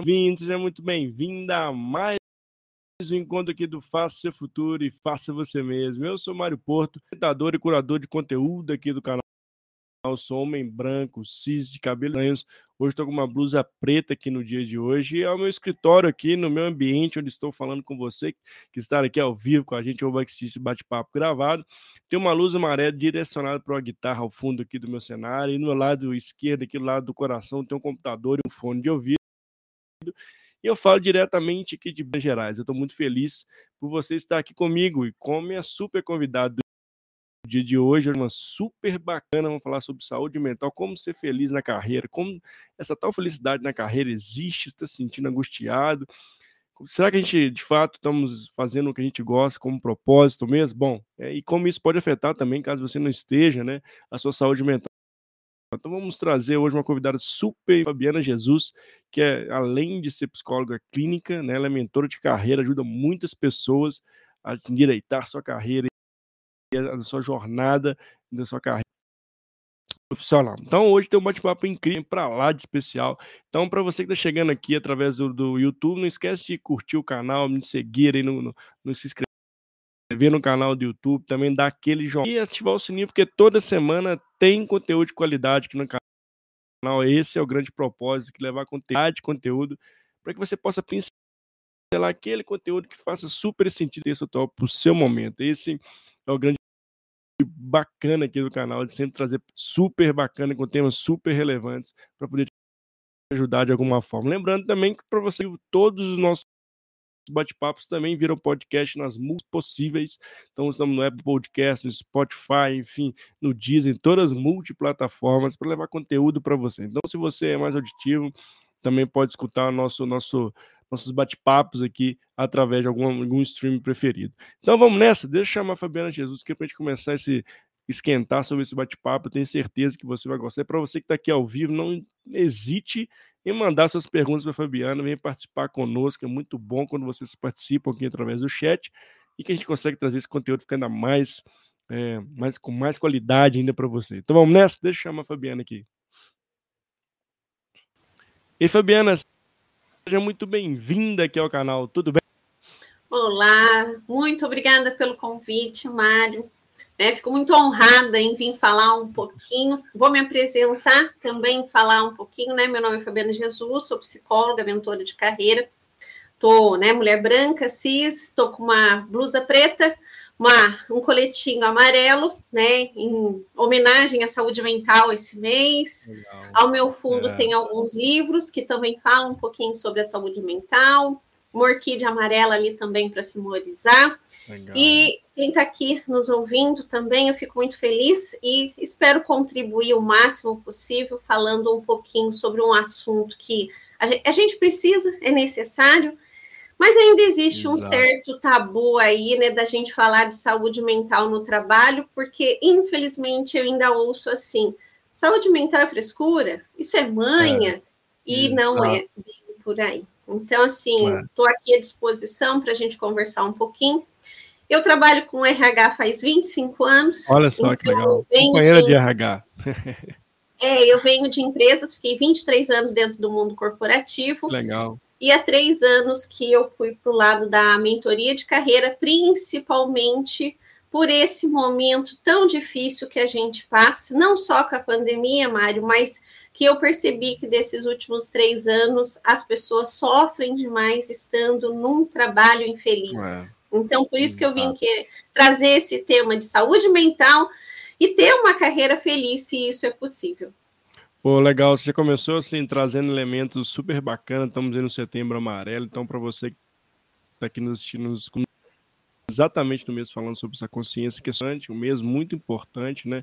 Seja bem-vindo, seja muito bem-vinda a mais um encontro aqui do Faça Seu Futuro e Faça Você Mesmo. Eu sou Mário Porto, editador e curador de conteúdo aqui do canal. Eu sou homem branco, cis, de cabelos Hoje estou com uma blusa preta aqui no dia de hoje. E é o meu escritório aqui, no meu ambiente, onde estou falando com você, que está aqui ao vivo com a gente, ou vai assistir esse bate-papo gravado. Tem uma luz amarela direcionada para a guitarra ao fundo aqui do meu cenário. E no lado esquerdo, aqui do lado do coração, tem um computador e um fone de ouvido. E eu falo diretamente aqui de Minas Gerais. Eu estou muito feliz por você estar aqui comigo e como minha super convidado do dia de hoje, uma super bacana, vamos falar sobre saúde mental, como ser feliz na carreira, como essa tal felicidade na carreira existe, está se sentindo angustiado. Será que a gente, de fato, estamos fazendo o que a gente gosta como propósito mesmo? Bom, é, e como isso pode afetar também, caso você não esteja, né, a sua saúde mental então vamos trazer hoje uma convidada super, Fabiana Jesus, que é além de ser psicóloga clínica, né, ela é mentora de carreira, ajuda muitas pessoas a endireitar sua carreira, a sua jornada da sua carreira profissional. Então hoje tem um bate-papo incrível para lá de especial. Então para você que está chegando aqui através do, do, YouTube, não esquece de curtir o canal, me seguir aí no, no, no se inscrever inscrever no canal do YouTube, também dar aquele joinha e ativar o sininho, porque toda semana tem conteúdo de qualidade aqui no canal. Esse é o grande propósito, que levar conteúdo, de conteúdo para que você possa pincelar aquele conteúdo que faça super sentido esse atual para o seu momento. Esse é o grande bacana aqui do canal, de sempre trazer super bacana, com temas super relevantes, para poder te ajudar de alguma forma. Lembrando também que para você todos os nossos bate-papos também viram podcast nas múltiplas possíveis. Então estamos no Apple Podcast, no Spotify, enfim, no Disney, todas as multiplataformas para levar conteúdo para você. Então, se você é mais auditivo, também pode escutar nosso nosso nossos bate-papos aqui através de algum, algum stream preferido. Então vamos nessa, deixa eu chamar a Fabiana Jesus aqui para a gente começar esse esquentar sobre esse bate-papo. Tenho certeza que você vai gostar. Para você que está aqui ao vivo, não hesite e mandar suas perguntas para a Fabiana, vem participar conosco, é muito bom quando vocês participam aqui através do chat e que a gente consegue trazer esse conteúdo ficando mais, é, mais com mais qualidade ainda para você. Então vamos nessa? Deixa eu chamar a Fabiana aqui. E Fabiana, seja muito bem-vinda aqui ao canal, tudo bem? Olá, muito obrigada pelo convite, Mário. Né? Fico muito honrada em vir falar um pouquinho. Vou me apresentar também, falar um pouquinho. Né? Meu nome é Fabiana Jesus, sou psicóloga, mentora de carreira. Tô, né, mulher branca, cis, estou com uma blusa preta, uma, um coletinho amarelo, né, em homenagem à saúde mental esse mês. Legal. Ao meu fundo é. tem alguns livros que também falam um pouquinho sobre a saúde mental. Uma orquídea amarela ali também para simbolizar. Legal. E quem está aqui nos ouvindo também, eu fico muito feliz e espero contribuir o máximo possível falando um pouquinho sobre um assunto que a gente precisa, é necessário, mas ainda existe Exato. um certo tabu aí, né, da gente falar de saúde mental no trabalho, porque infelizmente eu ainda ouço assim: saúde mental é frescura, isso é manha, é. e Exato. não é bem por aí. Então, assim, estou é. aqui à disposição para a gente conversar um pouquinho. Eu trabalho com RH faz 25 anos. Olha só então que legal. Companheira de, de RH. é, eu venho de empresas, fiquei 23 anos dentro do mundo corporativo. Legal. E há três anos que eu fui para o lado da mentoria de carreira, principalmente por esse momento tão difícil que a gente passa, não só com a pandemia, Mário, mas que eu percebi que desses últimos três anos as pessoas sofrem demais estando num trabalho infeliz. É. Então, por isso que eu vim que, trazer esse tema de saúde mental e ter uma carreira feliz, se isso é possível. Pô, legal, você começou assim, trazendo elementos super bacanas, estamos no setembro amarelo, então para você que está aqui nos assistindo, exatamente no mês falando sobre essa consciência, que é um mês muito importante, né?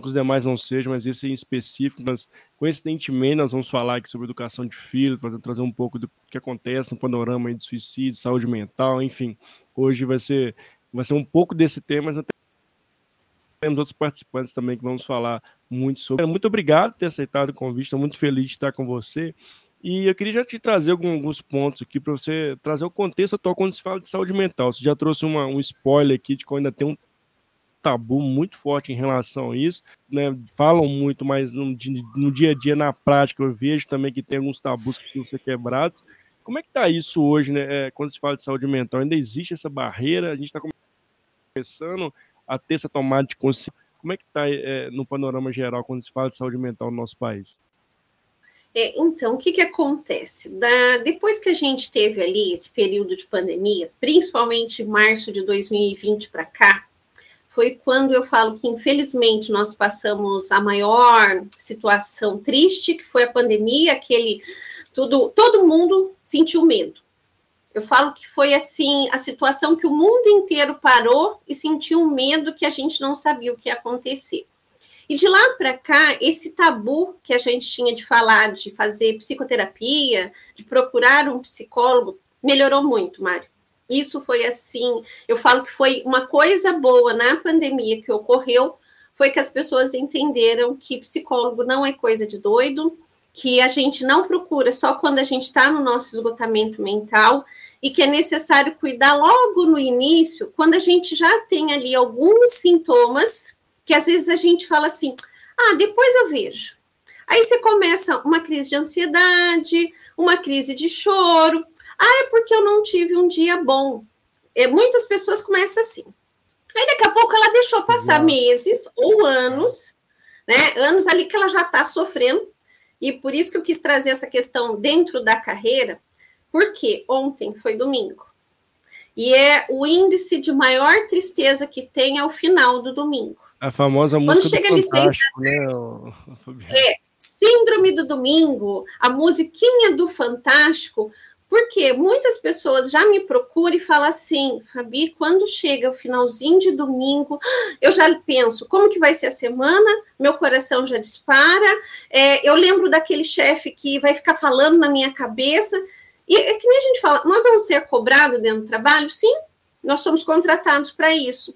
Que os demais não sejam, mas esse em específico. Mas, coincidentemente, nós vamos falar aqui sobre educação de filhos, fazer, trazer um pouco do que acontece no panorama de suicídio, saúde mental, enfim. Hoje vai ser, vai ser um pouco desse tema, mas temos outros participantes também que vamos falar muito sobre. Muito obrigado por ter aceitado o convite, estou muito feliz de estar com você. E eu queria já te trazer alguns pontos aqui para você trazer o contexto atual quando se fala de saúde mental. Você já trouxe uma, um spoiler aqui de que ainda tem um tabu muito forte em relação a isso, né? Falam muito, mas no, no dia a dia, na prática, eu vejo também que tem alguns tabus que precisam ser quebrados. Como é que está isso hoje, né? É, quando se fala de saúde mental, ainda existe essa barreira? A gente está começando a ter essa tomada de consciência. Como é que está é, no panorama geral quando se fala de saúde mental no nosso país? É, então, o que, que acontece? Da, depois que a gente teve ali esse período de pandemia, principalmente março de 2020 para cá, foi quando eu falo que, infelizmente, nós passamos a maior situação triste, que foi a pandemia, aquele tudo, todo mundo sentiu medo. Eu falo que foi assim a situação que o mundo inteiro parou e sentiu medo que a gente não sabia o que ia acontecer. E de lá para cá, esse tabu que a gente tinha de falar, de fazer psicoterapia, de procurar um psicólogo, melhorou muito, Mário. Isso foi assim, eu falo que foi uma coisa boa na pandemia que ocorreu, foi que as pessoas entenderam que psicólogo não é coisa de doido, que a gente não procura só quando a gente está no nosso esgotamento mental e que é necessário cuidar logo no início, quando a gente já tem ali alguns sintomas que às vezes a gente fala assim: ah, depois eu vejo. Aí você começa uma crise de ansiedade, uma crise de choro. Ah, é porque eu não tive um dia bom. É, muitas pessoas começam assim. Aí daqui a pouco ela deixou passar meses ou anos, né? Anos ali que ela já está sofrendo. E por isso que eu quis trazer essa questão dentro da carreira, porque ontem foi domingo. E é o índice de maior tristeza que tem ao final do domingo. A famosa música Quando chega do Fantástico, né? É, Síndrome do Domingo, a musiquinha do Fantástico, porque muitas pessoas já me procuram e falam assim, Fabi, quando chega o finalzinho de domingo, eu já penso, como que vai ser a semana? Meu coração já dispara, é, eu lembro daquele chefe que vai ficar falando na minha cabeça, e é que nem a gente fala, nós vamos ser cobrados dentro do trabalho? Sim, nós somos contratados para isso.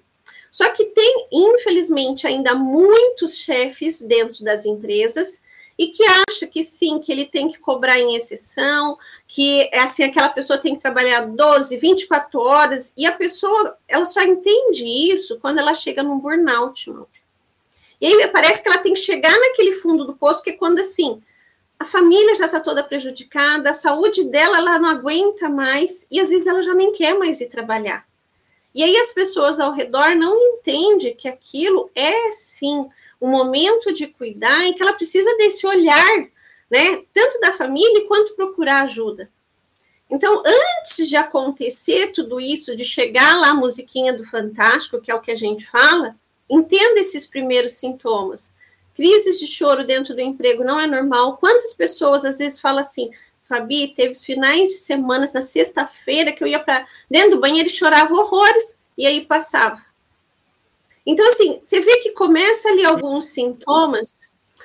Só que tem, infelizmente, ainda muitos chefes dentro das empresas e que acha que sim, que ele tem que cobrar em exceção, que assim, aquela pessoa tem que trabalhar 12, 24 horas, e a pessoa ela só entende isso quando ela chega num burnout. E aí parece que ela tem que chegar naquele fundo do poço, que é quando assim, a família já está toda prejudicada, a saúde dela ela não aguenta mais, e às vezes ela já nem quer mais ir trabalhar. E aí as pessoas ao redor não entendem que aquilo é sim um momento de cuidar e que ela precisa desse olhar, né? Tanto da família quanto procurar ajuda. Então, antes de acontecer tudo isso, de chegar lá a musiquinha do Fantástico, que é o que a gente fala, entenda esses primeiros sintomas. Crises de choro dentro do emprego não é normal. Quantas pessoas às vezes falam assim: Fabi, teve finais de semanas na sexta-feira que eu ia para dentro do banheiro e chorava horrores e aí passava. Então, assim, você vê que começa ali alguns sintomas,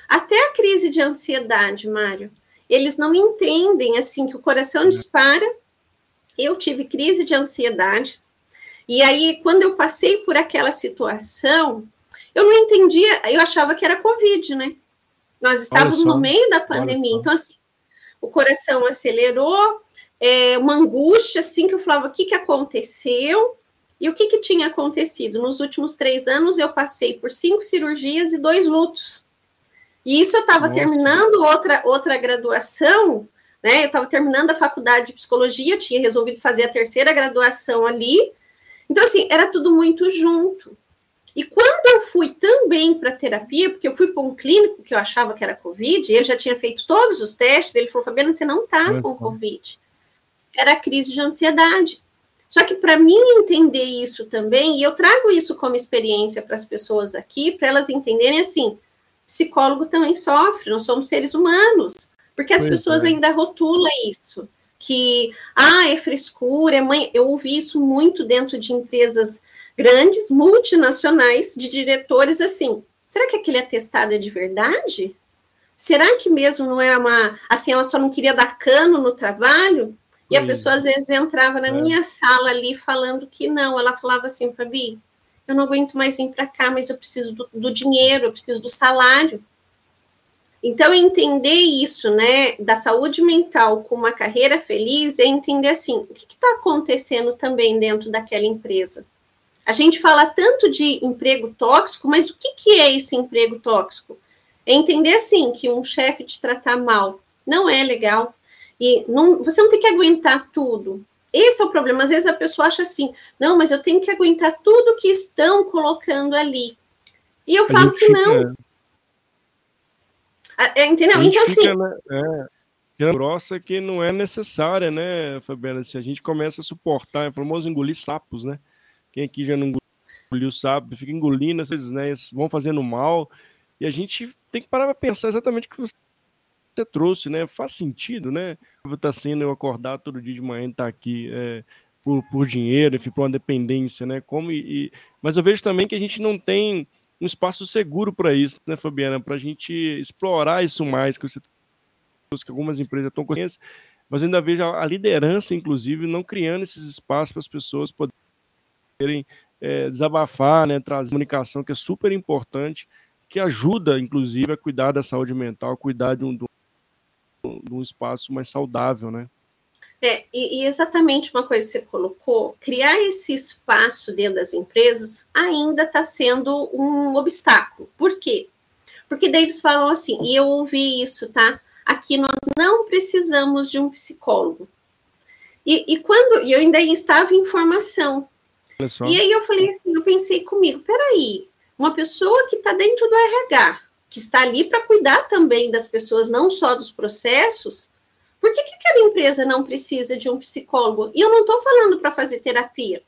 até a crise de ansiedade, Mário. Eles não entendem, assim, que o coração dispara. Eu tive crise de ansiedade. E aí, quando eu passei por aquela situação, eu não entendia, eu achava que era Covid, né? Nós estávamos no meio da pandemia. Então, assim, o coração acelerou, é, uma angústia, assim, que eu falava, o que, que aconteceu? E o que, que tinha acontecido? Nos últimos três anos, eu passei por cinco cirurgias e dois lutos. E isso eu estava terminando outra, outra graduação, né? Eu estava terminando a faculdade de psicologia, eu tinha resolvido fazer a terceira graduação ali. Então, assim, era tudo muito junto. E quando eu fui também para terapia, porque eu fui para um clínico que eu achava que era Covid, ele já tinha feito todos os testes, ele falou, Fabiana, você não está com Covid. Era crise de ansiedade. Só que para mim entender isso também, e eu trago isso como experiência para as pessoas aqui, para elas entenderem assim, psicólogo também sofre, nós somos seres humanos, porque as pois pessoas é. ainda rotulam isso, que, ah, é frescura, é mãe, eu ouvi isso muito dentro de empresas grandes, multinacionais, de diretores assim. Será que aquele atestado é de verdade? Será que mesmo não é uma. Assim, ela só não queria dar cano no trabalho? E a pessoa às vezes entrava na é. minha sala ali falando que não. Ela falava assim, Fabi, eu não aguento mais vir para cá, mas eu preciso do, do, dinheiro, eu preciso do salário. Então, entender isso, né, da saúde mental com uma carreira feliz, é entender assim, o que está acontecendo também dentro daquela empresa? A gente fala tanto de emprego tóxico, mas o que, que é esse emprego tóxico? É entender assim que um chefe te tratar mal não é legal. E não, você não tem que aguentar tudo. Esse é o problema. Às vezes a pessoa acha assim, não, mas eu tenho que aguentar tudo que estão colocando ali. E eu falo que fica... não. É, entendeu? Então, assim. Né? é, grossa que não é necessária, né, Fabiana? Se a gente começa a suportar, é famoso engolir sapos, né? Quem aqui já não engoliu sapo, fica engolindo, às vezes, né? Vão fazendo mal. E a gente tem que parar para pensar exatamente o que você trouxe, né? Faz sentido, né? Está sendo eu acordar todo dia de manhã e estar tá aqui é, por, por dinheiro, enfim, por uma dependência, né? Como e, mas eu vejo também que a gente não tem um espaço seguro para isso, né, Fabiana? Para a gente explorar isso mais, que você que algumas empresas estão conhecendo, mas eu ainda vejo a liderança, inclusive, não criando esses espaços para as pessoas poderem é, desabafar, né, trazer comunicação, que é super importante, que ajuda, inclusive, a cuidar da saúde mental, cuidar de um, de um espaço mais saudável, né? É, e, e, exatamente uma coisa que você colocou, criar esse espaço dentro das empresas ainda está sendo um obstáculo. Por quê? Porque daí eles falam assim, e eu ouvi isso, tá? Aqui nós não precisamos de um psicólogo. E, e quando e eu ainda estava em formação. E aí eu falei assim, eu pensei comigo, peraí, uma pessoa que está dentro do RH, que está ali para cuidar também das pessoas, não só dos processos, por que, que aquela empresa não precisa de um psicólogo? E eu não estou falando para fazer terapia.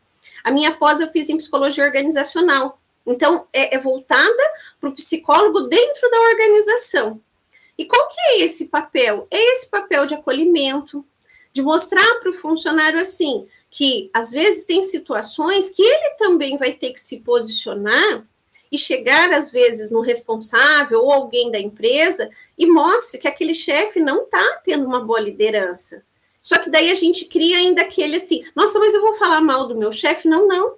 A minha pós eu fiz em psicologia organizacional. Então, é, é voltada para o psicólogo dentro da organização. E qual que é esse papel? É esse papel de acolhimento, de mostrar para o funcionário assim, que às vezes tem situações que ele também vai ter que se posicionar e chegar, às vezes, no responsável ou alguém da empresa e mostre que aquele chefe não está tendo uma boa liderança. Só que daí a gente cria ainda aquele assim, nossa, mas eu vou falar mal do meu chefe? Não, não.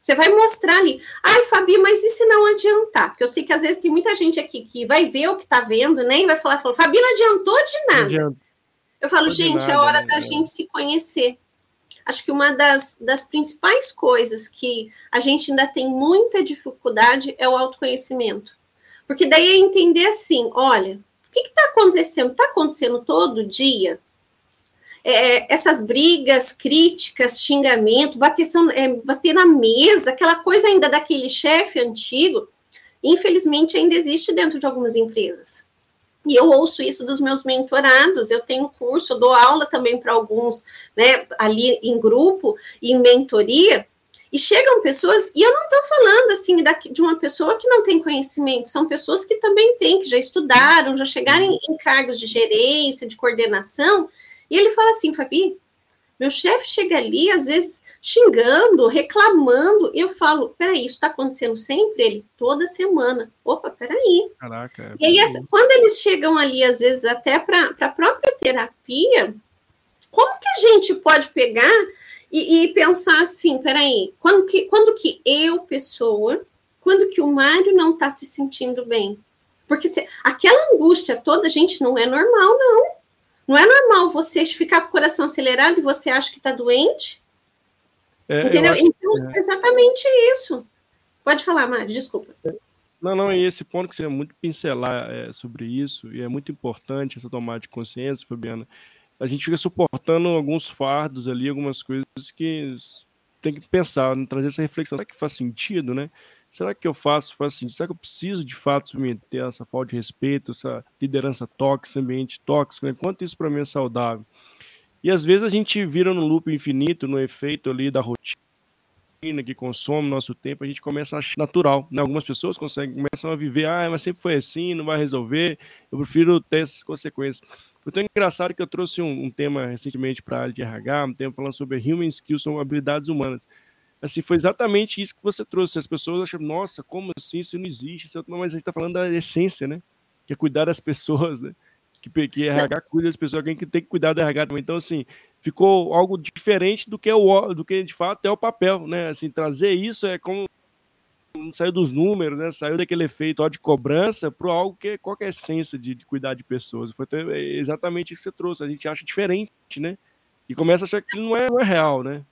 Você vai mostrar ali, ai, Fabi, mas e se não adiantar? Porque eu sei que às vezes tem muita gente aqui que vai ver o que está vendo, né? E vai falar, fala, Fabi, não adiantou de nada. Eu falo, gente, nada, é hora né? da gente se conhecer acho que uma das, das principais coisas que a gente ainda tem muita dificuldade é o autoconhecimento. Porque daí é entender assim: olha, o que está acontecendo? Está acontecendo todo dia? É, essas brigas, críticas, xingamento, bater, é, bater na mesa, aquela coisa ainda daquele chefe antigo, infelizmente ainda existe dentro de algumas empresas. E eu ouço isso dos meus mentorados, eu tenho curso, eu dou aula também para alguns, né, ali em grupo, em mentoria, e chegam pessoas, e eu não estou falando assim de uma pessoa que não tem conhecimento, são pessoas que também têm, que já estudaram, já chegaram em, em cargos de gerência, de coordenação, e ele fala assim, Fabi, meu chefe chega ali, às vezes, xingando, reclamando, e eu falo, peraí, isso está acontecendo sempre? Ele, toda semana. Opa, peraí. Caraca. É e aí, quando eles chegam ali, às vezes, até para a própria terapia, como que a gente pode pegar e, e, pensar assim, peraí, quando que, quando que eu, pessoa, quando que o Mário não está se sentindo bem? Porque se, aquela angústia toda, gente, não é normal, não. Não é normal você ficar com o coração acelerado e você acha que está doente. É, entendeu? Então, é. exatamente isso. Pode falar, Mari, desculpa. Não, não, e esse ponto que você é muito pincelar é, sobre isso, e é muito importante essa tomada de consciência, Fabiana. A gente fica suportando alguns fardos ali, algumas coisas que tem que pensar, né, trazer essa reflexão. Será que faz sentido, né? Será que eu faço, faço assim, será que eu preciso de fato submeter essa falta de respeito, essa liderança tóxica, ambiente tóxico, né? quanto isso para mim é saudável? E às vezes a gente vira no loop infinito, no efeito ali da rotina que consome nosso tempo, a gente começa a achar natural. Né? Algumas pessoas conseguem, começam a viver, ah, mas sempre foi assim, não vai resolver, eu prefiro ter essas consequências. Foi tão engraçado que eu trouxe um, um tema recentemente para a área de RH, um tema falando sobre human skills, são habilidades humanas assim, foi exatamente isso que você trouxe. As pessoas acham, nossa, como assim? Isso não existe. Isso... Mas a gente está falando da essência, né? Que é cuidar das pessoas, né? Que, que RH cuida das pessoas, alguém que tem que cuidar da RH também. Então, assim, ficou algo diferente do que, é o, do que de fato é o papel, né? Assim, trazer isso é como saiu dos números, né? Saiu daquele efeito ó, de cobrança para algo que é qual que é a essência de, de cuidar de pessoas. Foi exatamente isso que você trouxe. A gente acha diferente, né? E começa a achar que não é, não é real, né?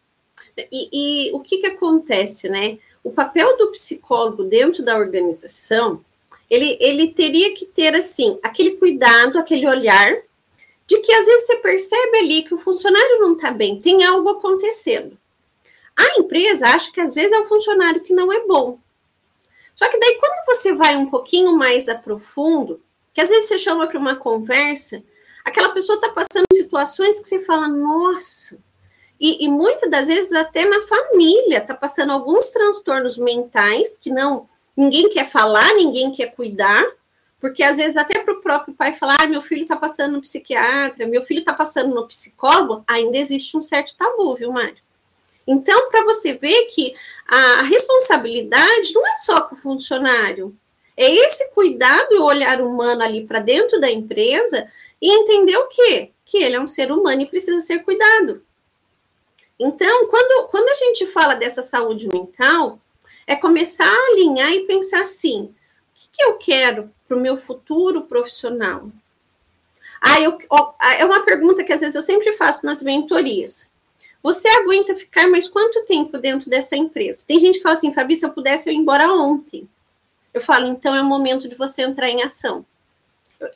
E, e o que, que acontece, né? O papel do psicólogo dentro da organização, ele, ele teria que ter, assim, aquele cuidado, aquele olhar de que às vezes você percebe ali que o funcionário não está bem, tem algo acontecendo. A empresa acha que às vezes é o funcionário que não é bom. Só que daí, quando você vai um pouquinho mais a profundo, que às vezes você chama para uma conversa, aquela pessoa está passando situações que você fala, nossa, e, e muitas das vezes até na família está passando alguns transtornos mentais que não ninguém quer falar, ninguém quer cuidar, porque às vezes até para o próprio pai falar, ah, meu filho está passando no psiquiatra, meu filho está passando no psicólogo, ainda existe um certo tabu, viu, Mário? Então, para você ver que a responsabilidade não é só com o funcionário, é esse cuidado e o olhar humano ali para dentro da empresa e entender o quê? Que ele é um ser humano e precisa ser cuidado. Então, quando, quando a gente fala dessa saúde mental, é começar a alinhar e pensar assim: o que, que eu quero para o meu futuro profissional? Ah, eu, ó, é uma pergunta que às vezes eu sempre faço nas mentorias. Você aguenta ficar mais quanto tempo dentro dessa empresa? Tem gente que fala assim, Fabi, se eu pudesse, eu ia embora ontem. Eu falo, então é o momento de você entrar em ação.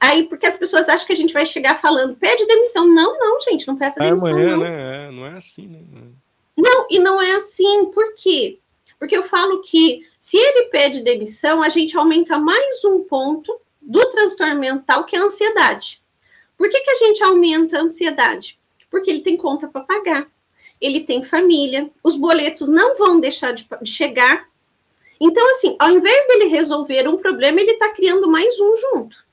Aí, porque as pessoas acham que a gente vai chegar falando, pede demissão. Não, não, gente, não peça é demissão. Amanhã, não. Né? É, não é assim, né? Não, e não é assim. Por quê? Porque eu falo que se ele pede demissão, a gente aumenta mais um ponto do transtorno mental, que é a ansiedade. Por que, que a gente aumenta a ansiedade? Porque ele tem conta para pagar, ele tem família, os boletos não vão deixar de, de chegar. Então, assim, ao invés dele resolver um problema, ele está criando mais um junto.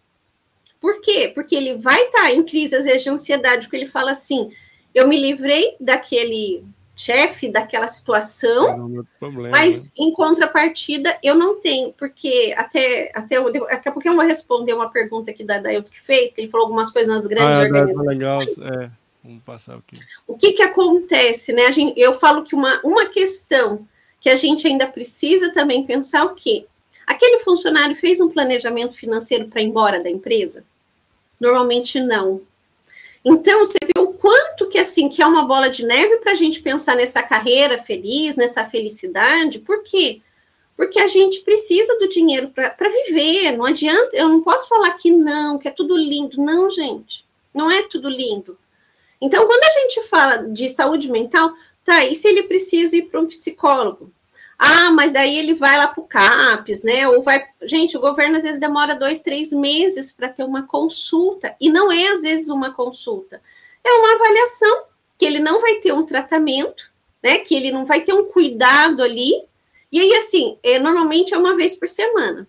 Por quê? Porque ele vai estar tá em crise, às vezes, de ansiedade, porque ele fala assim: eu me livrei daquele chefe, daquela situação, problema, mas né? em contrapartida eu não tenho, porque até, até daqui a pouco eu vou responder uma pergunta aqui da Dailton que fez, que ele falou algumas coisas nas grandes ah, é, organizações. Legal, é. Vamos passar aqui. O que que acontece, né? Gente, eu falo que uma, uma questão que a gente ainda precisa também pensar o quê? Aquele funcionário fez um planejamento financeiro para ir embora da empresa? Normalmente não. Então, você vê o quanto que, assim, que é uma bola de neve para a gente pensar nessa carreira feliz, nessa felicidade. Por quê? Porque a gente precisa do dinheiro para viver. Não adianta, eu não posso falar que não, que é tudo lindo. Não, gente, não é tudo lindo. Então, quando a gente fala de saúde mental, tá, e se ele precisa ir para um psicólogo? Ah, mas daí ele vai lá para o CAPES, né? Ou vai. Gente, o governo às vezes demora dois, três meses para ter uma consulta. E não é às vezes uma consulta, é uma avaliação, que ele não vai ter um tratamento, né? Que ele não vai ter um cuidado ali. E aí, assim, é, normalmente é uma vez por semana.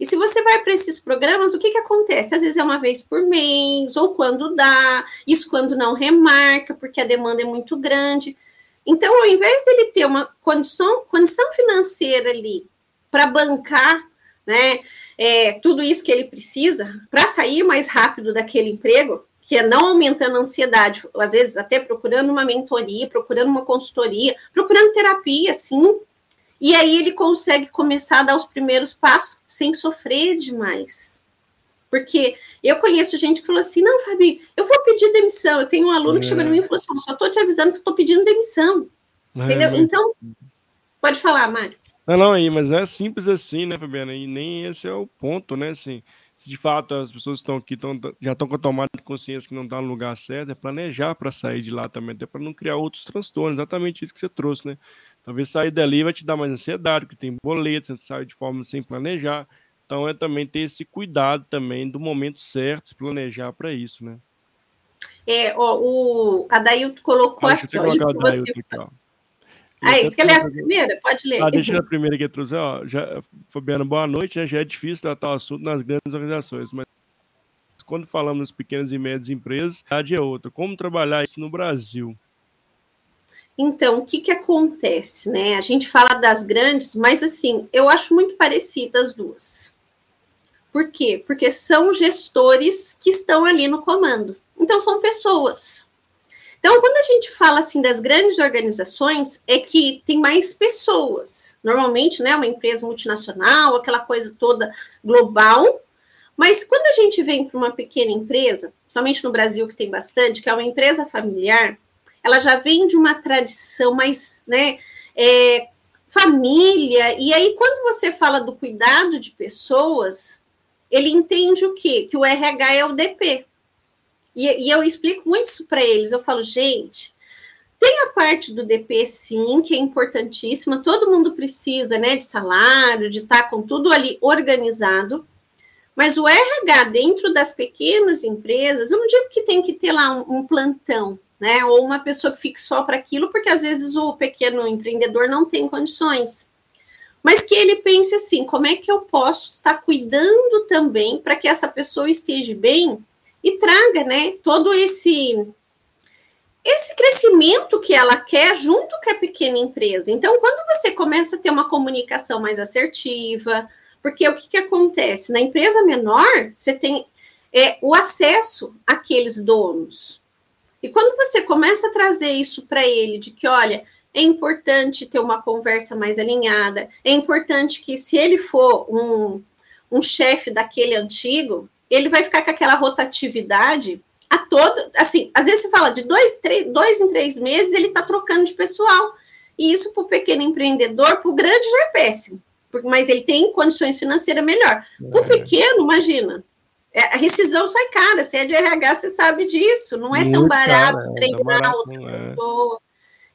E se você vai para esses programas, o que, que acontece? Às vezes é uma vez por mês, ou quando dá, isso quando não remarca, porque a demanda é muito grande. Então, ao invés dele ter uma condição, condição financeira ali para bancar né, é, tudo isso que ele precisa para sair mais rápido daquele emprego, que é não aumentando a ansiedade, às vezes até procurando uma mentoria, procurando uma consultoria, procurando terapia, sim. E aí ele consegue começar a dar os primeiros passos sem sofrer demais. Porque eu conheço gente que falou assim: não, Fabi, eu vou pedir demissão. Eu tenho um aluno é. que chegou em mim e falou assim: só estou te avisando que estou pedindo demissão. É, entendeu? Mas... Então, pode falar, Mário. Não, não, aí, mas não é simples assim, né, Fabiana? E nem esse é o ponto, né? Assim, se de fato as pessoas estão aqui tão, já estão com a tomada de consciência que não está no lugar certo, é planejar para sair de lá também, até para não criar outros transtornos. Exatamente isso que você trouxe, né? Talvez sair dali vai te dar mais ansiedade, porque tem boleto, você sai de forma sem planejar. Então é também ter esse cuidado também do momento certo, se planejar para isso, né? É, ó, o Adailto colocou ah, aqui, ó, isso que você... Aqui, ó. Ah, isso que ler a primeira? Pode ler. Ah, deixa a primeira que trouxe. Ó, já, Fabiano, boa noite. Né? Já é difícil tratar o assunto nas grandes organizações, mas quando falamos nas pequenas e médias empresas, a é outra. Como trabalhar isso no Brasil? Então, o que, que acontece, né? A gente fala das grandes, mas assim, eu acho muito parecida as duas. Por quê? Porque são gestores que estão ali no comando. Então, são pessoas. Então, quando a gente fala assim das grandes organizações, é que tem mais pessoas. Normalmente, né, uma empresa multinacional, aquela coisa toda global. Mas quando a gente vem para uma pequena empresa, somente no Brasil que tem bastante, que é uma empresa familiar, ela já vem de uma tradição mais, né, é, família, e aí quando você fala do cuidado de pessoas, ele entende o quê? Que o RH é o DP. E, e eu explico muito isso para eles, eu falo, gente, tem a parte do DP, sim, que é importantíssima, todo mundo precisa, né, de salário, de estar tá com tudo ali organizado, mas o RH dentro das pequenas empresas, eu não digo que tem que ter lá um, um plantão, né? Ou uma pessoa que fique só para aquilo, porque às vezes o pequeno empreendedor não tem condições. Mas que ele pense assim: como é que eu posso estar cuidando também para que essa pessoa esteja bem e traga, né, todo esse esse crescimento que ela quer junto com a pequena empresa. Então, quando você começa a ter uma comunicação mais assertiva, porque o que, que acontece? Na empresa menor, você tem é, o acesso àqueles donos. E quando você começa a trazer isso para ele, de que, olha, é importante ter uma conversa mais alinhada, é importante que, se ele for um, um chefe daquele antigo, ele vai ficar com aquela rotatividade a todo. Assim, às vezes você fala de dois, três, dois em três meses, ele está trocando de pessoal. E isso para o pequeno empreendedor, para o grande já é péssimo mas ele tem condições financeiras melhor. O é. pequeno, imagina, é, a rescisão sai cara. Se é de RH, você sabe disso. Não é Muito tão barato cara, é, treinar barato, outra pessoa.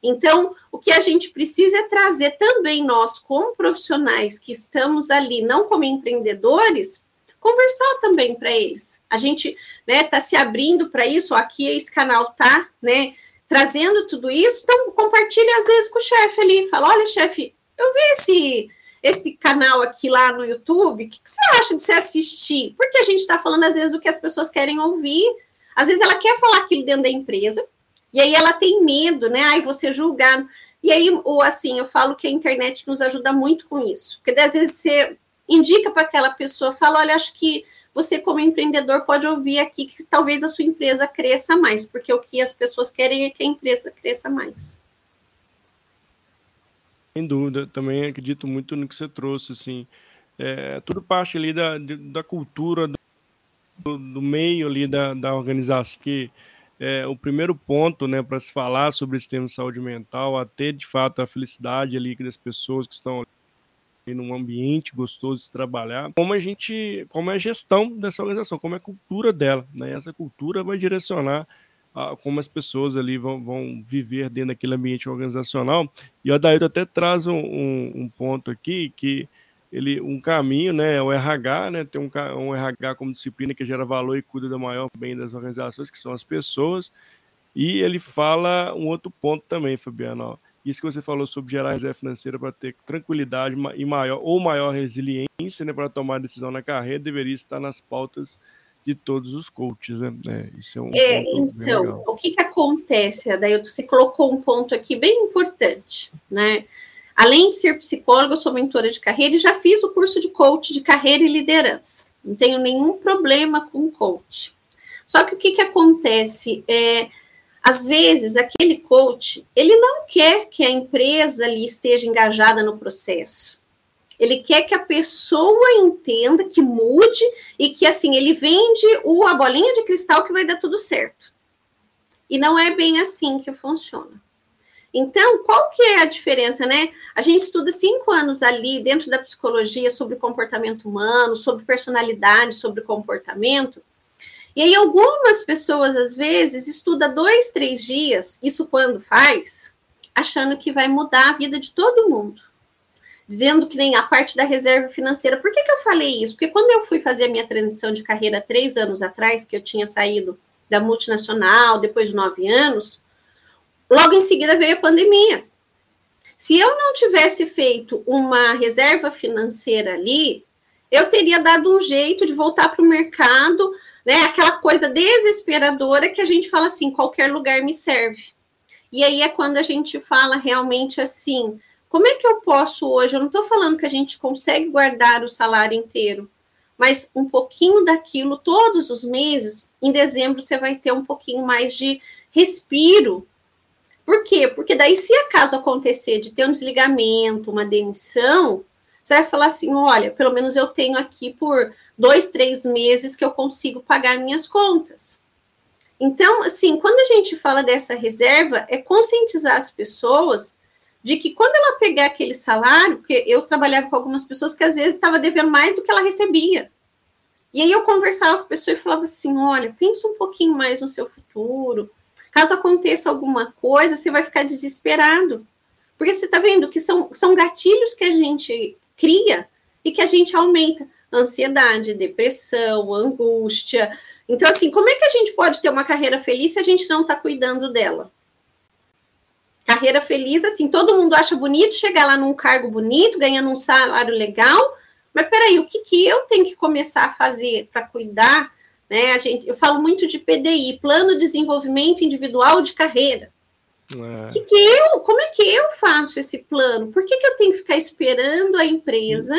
Então, o que a gente precisa é trazer também nós, como profissionais que estamos ali, não como empreendedores, conversar também para eles. A gente está né, tá se abrindo para isso, aqui esse canal está né, trazendo tudo isso, então compartilhe às vezes com o chefe ali, fala, olha, chefe, eu vi esse esse canal aqui lá no YouTube, o que, que, você acha de você assistir? Porque a gente está falando, às vezes, o que as pessoas querem ouvir. Às vezes ela quer falar aquilo dentro da empresa, e aí ela tem medo, né? Ai, você julgar. E aí, ou assim, eu falo que a internet nos ajuda muito com isso. Porque às vezes você indica para aquela pessoa, fala, olha, acho que você, como empreendedor, pode ouvir aqui que talvez a sua empresa cresça mais, porque o que as pessoas querem é que a empresa cresça mais. Sem dúvida, também acredito muito no que você trouxe, assim, é, tudo parte ali da, da cultura, do, do meio ali da, da organização, que é, o primeiro ponto, né, para se falar sobre esse tema de saúde mental, a ter de fato a felicidade ali das pessoas que estão ali num ambiente gostoso de trabalhar, como a gente, como é a gestão dessa organização, como é a cultura dela, né? Essa cultura vai direcionar como as pessoas ali vão, vão, viver dentro daquele ambiente organizacional. E o Adailton até traz um, um, um, ponto aqui que ele um caminho, né, é o RH, né, tem um, um RH como disciplina que gera valor e cuida do maior bem das organizações, que são as pessoas. E ele fala um outro ponto também, Fabiano, ó, isso que você falou sobre gerar reserva financeira para ter tranquilidade e maior ou maior resiliência né, para tomar decisão na carreira deveria estar nas pautas de todos os coaches, né? É, isso é um é, então, o que, que acontece, daí você colocou um ponto aqui bem importante, né? Além de ser psicóloga, sou mentora de carreira e já fiz o curso de coach de carreira e liderança. Não tenho nenhum problema com coach. Só que o que, que acontece é, às vezes, aquele coach, ele não quer que a empresa ali esteja engajada no processo. Ele quer que a pessoa entenda, que mude e que assim ele vende o, a bolinha de cristal que vai dar tudo certo. E não é bem assim que funciona. Então, qual que é a diferença, né? A gente estuda cinco anos ali dentro da psicologia sobre comportamento humano, sobre personalidade, sobre comportamento. E aí algumas pessoas às vezes estuda dois, três dias, isso quando faz, achando que vai mudar a vida de todo mundo dizendo que nem a parte da reserva financeira. Por que, que eu falei isso? Porque quando eu fui fazer a minha transição de carreira três anos atrás, que eu tinha saído da multinacional depois de nove anos, logo em seguida veio a pandemia. Se eu não tivesse feito uma reserva financeira ali, eu teria dado um jeito de voltar para o mercado, né? Aquela coisa desesperadora que a gente fala assim: qualquer lugar me serve. E aí é quando a gente fala realmente assim: como é que eu posso hoje? Eu não estou falando que a gente consegue guardar o salário inteiro, mas um pouquinho daquilo todos os meses. Em dezembro você vai ter um pouquinho mais de respiro. Por quê? Porque daí, se acaso acontecer de ter um desligamento, uma demissão, você vai falar assim: olha, pelo menos eu tenho aqui por dois, três meses que eu consigo pagar minhas contas. Então, assim, quando a gente fala dessa reserva, é conscientizar as pessoas de que quando ela pegar aquele salário, porque eu trabalhava com algumas pessoas que às vezes estava devendo mais do que ela recebia. E aí eu conversava com a pessoa e falava assim: olha, pensa um pouquinho mais no seu futuro. Caso aconteça alguma coisa, você vai ficar desesperado. Porque você está vendo que são, são gatilhos que a gente cria e que a gente aumenta. Ansiedade, depressão, angústia, então, assim, como é que a gente pode ter uma carreira feliz se a gente não está cuidando dela? Carreira feliz, assim, todo mundo acha bonito chegar lá num cargo bonito, ganhando um salário legal, mas peraí, o que, que eu tenho que começar a fazer para cuidar? Né? A gente, eu falo muito de PDI, Plano de Desenvolvimento Individual de Carreira. É. Que que eu, como é que eu faço esse plano? Por que, que eu tenho que ficar esperando a empresa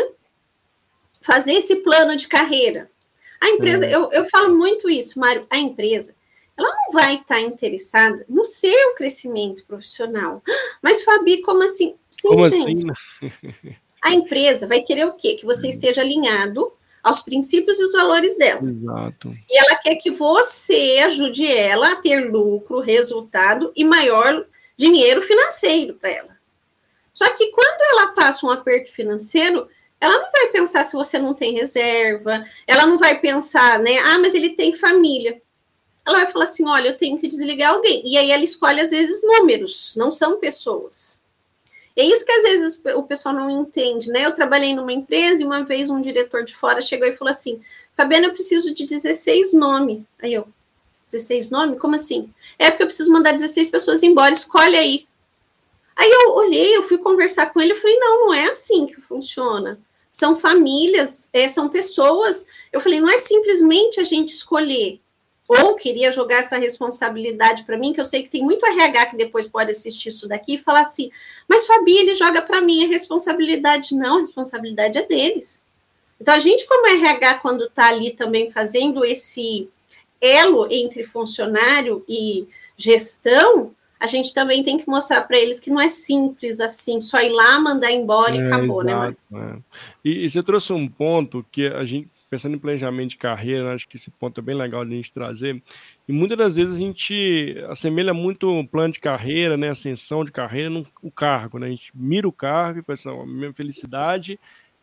fazer esse plano de carreira? A empresa, eu, eu falo muito isso, Mário, a empresa, ela não vai estar interessada no seu crescimento profissional. Mas, Fabi, como assim? Sim, como gente, assim? Né? A empresa vai querer o quê? Que você esteja alinhado aos princípios e os valores dela. Exato. E ela quer que você ajude ela a ter lucro, resultado e maior dinheiro financeiro para ela. Só que quando ela passa um aperto financeiro, ela não vai pensar se você não tem reserva, ela não vai pensar, né? Ah, mas ele tem família. Ela vai falar assim: olha, eu tenho que desligar alguém. E aí ela escolhe, às vezes, números, não são pessoas. É isso que às vezes o pessoal não entende, né? Eu trabalhei numa empresa e uma vez um diretor de fora chegou e falou assim: Fabiana, eu preciso de 16 nomes. Aí eu, 16 nomes? Como assim? É porque eu preciso mandar 16 pessoas embora, escolhe aí. Aí eu olhei, eu fui conversar com ele, eu falei, não, não é assim que funciona. São famílias, é, são pessoas. Eu falei, não é simplesmente a gente escolher. Ou queria jogar essa responsabilidade para mim, que eu sei que tem muito RH que depois pode assistir isso daqui e falar assim, mas Fabi, ele joga para mim a responsabilidade. Não, a responsabilidade é deles. Então, a gente, como RH, quando está ali também fazendo esse elo entre funcionário e gestão, a gente também tem que mostrar para eles que não é simples assim, só ir lá, mandar embora e é, acabou, né, exato, né, é. e, e, você trouxe um ponto que a gente, pensando em planejamento de carreira, acho que esse ponto é bem legal de a gente trazer. E muitas das vezes a gente assemelha muito o plano de carreira, né, ascensão de carreira, no o cargo, né? A gente mira o cargo e assim, a minha felicidade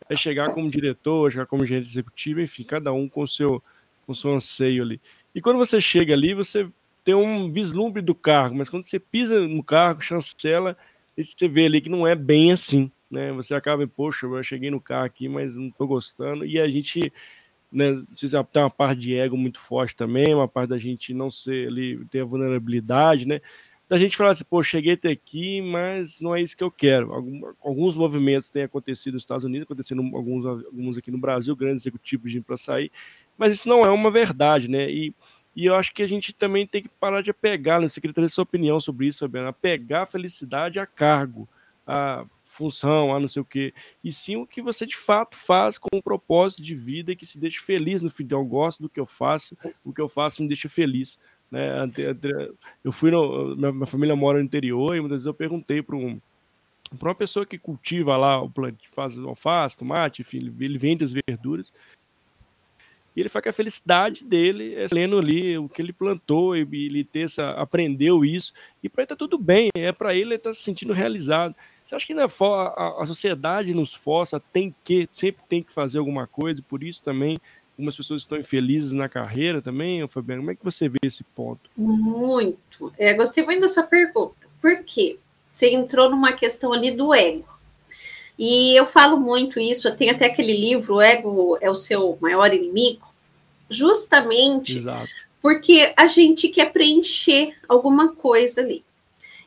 é chegar como diretor, chegar como gerente executivo, enfim, cada um com o seu, com seu anseio ali. E quando você chega ali, você tem um vislumbre do cargo, mas quando você pisa no cargo, chancela, você vê ali que não é bem assim, né? Você acaba, poxa, eu cheguei no carro aqui, mas não estou gostando, e a gente, né, tem uma parte de ego muito forte também, uma parte da gente não ser ali, ter a vulnerabilidade, né? Da gente falar assim, pô, cheguei até aqui, mas não é isso que eu quero. Alguns movimentos têm acontecido nos Estados Unidos, acontecendo alguns, alguns aqui no Brasil, grandes executivos de para sair, mas isso não é uma verdade, né? E e eu acho que a gente também tem que parar de apegar, né? ter sua opinião sobre isso, Fabiana, apegar a felicidade a cargo, a função, a não sei o quê, e sim o que você de fato faz com um propósito de vida e que se deixe feliz no final. Eu gosto do que eu faço, o que eu faço me deixa feliz. Né? Eu fui no, minha família mora no interior e muitas vezes eu perguntei para um, para uma pessoa que cultiva lá, faz alface, tomate, enfim, ele vende as verduras. E ele fala que a felicidade dele é lendo ali o que ele plantou e ele ter essa, aprendeu isso. E para ele tá tudo bem, é para ele ele tá se sentindo realizado. Você acha que na, a, a sociedade nos força, tem que, sempre tem que fazer alguma coisa, por isso também algumas pessoas estão infelizes na carreira também, Fabiano? Como é que você vê esse ponto? Muito. É, gostei muito da sua pergunta. Por quê? Você entrou numa questão ali do ego. E eu falo muito isso, tem até aquele livro, O Ego é o seu maior inimigo, justamente Exato. porque a gente quer preencher alguma coisa ali.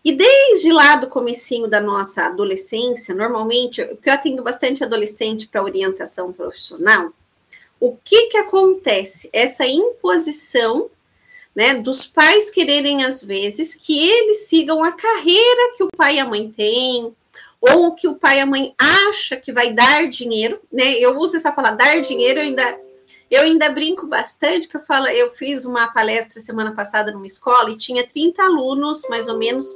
E desde lá do comecinho da nossa adolescência, normalmente, eu atendo bastante adolescente para orientação profissional, o que que acontece? Essa imposição né, dos pais quererem, às vezes, que eles sigam a carreira que o pai e a mãe têm, ou que o pai e a mãe acha que vai dar dinheiro, né? Eu uso essa palavra dar dinheiro, eu ainda eu ainda brinco bastante que eu falo, eu fiz uma palestra semana passada numa escola e tinha 30 alunos, mais ou menos,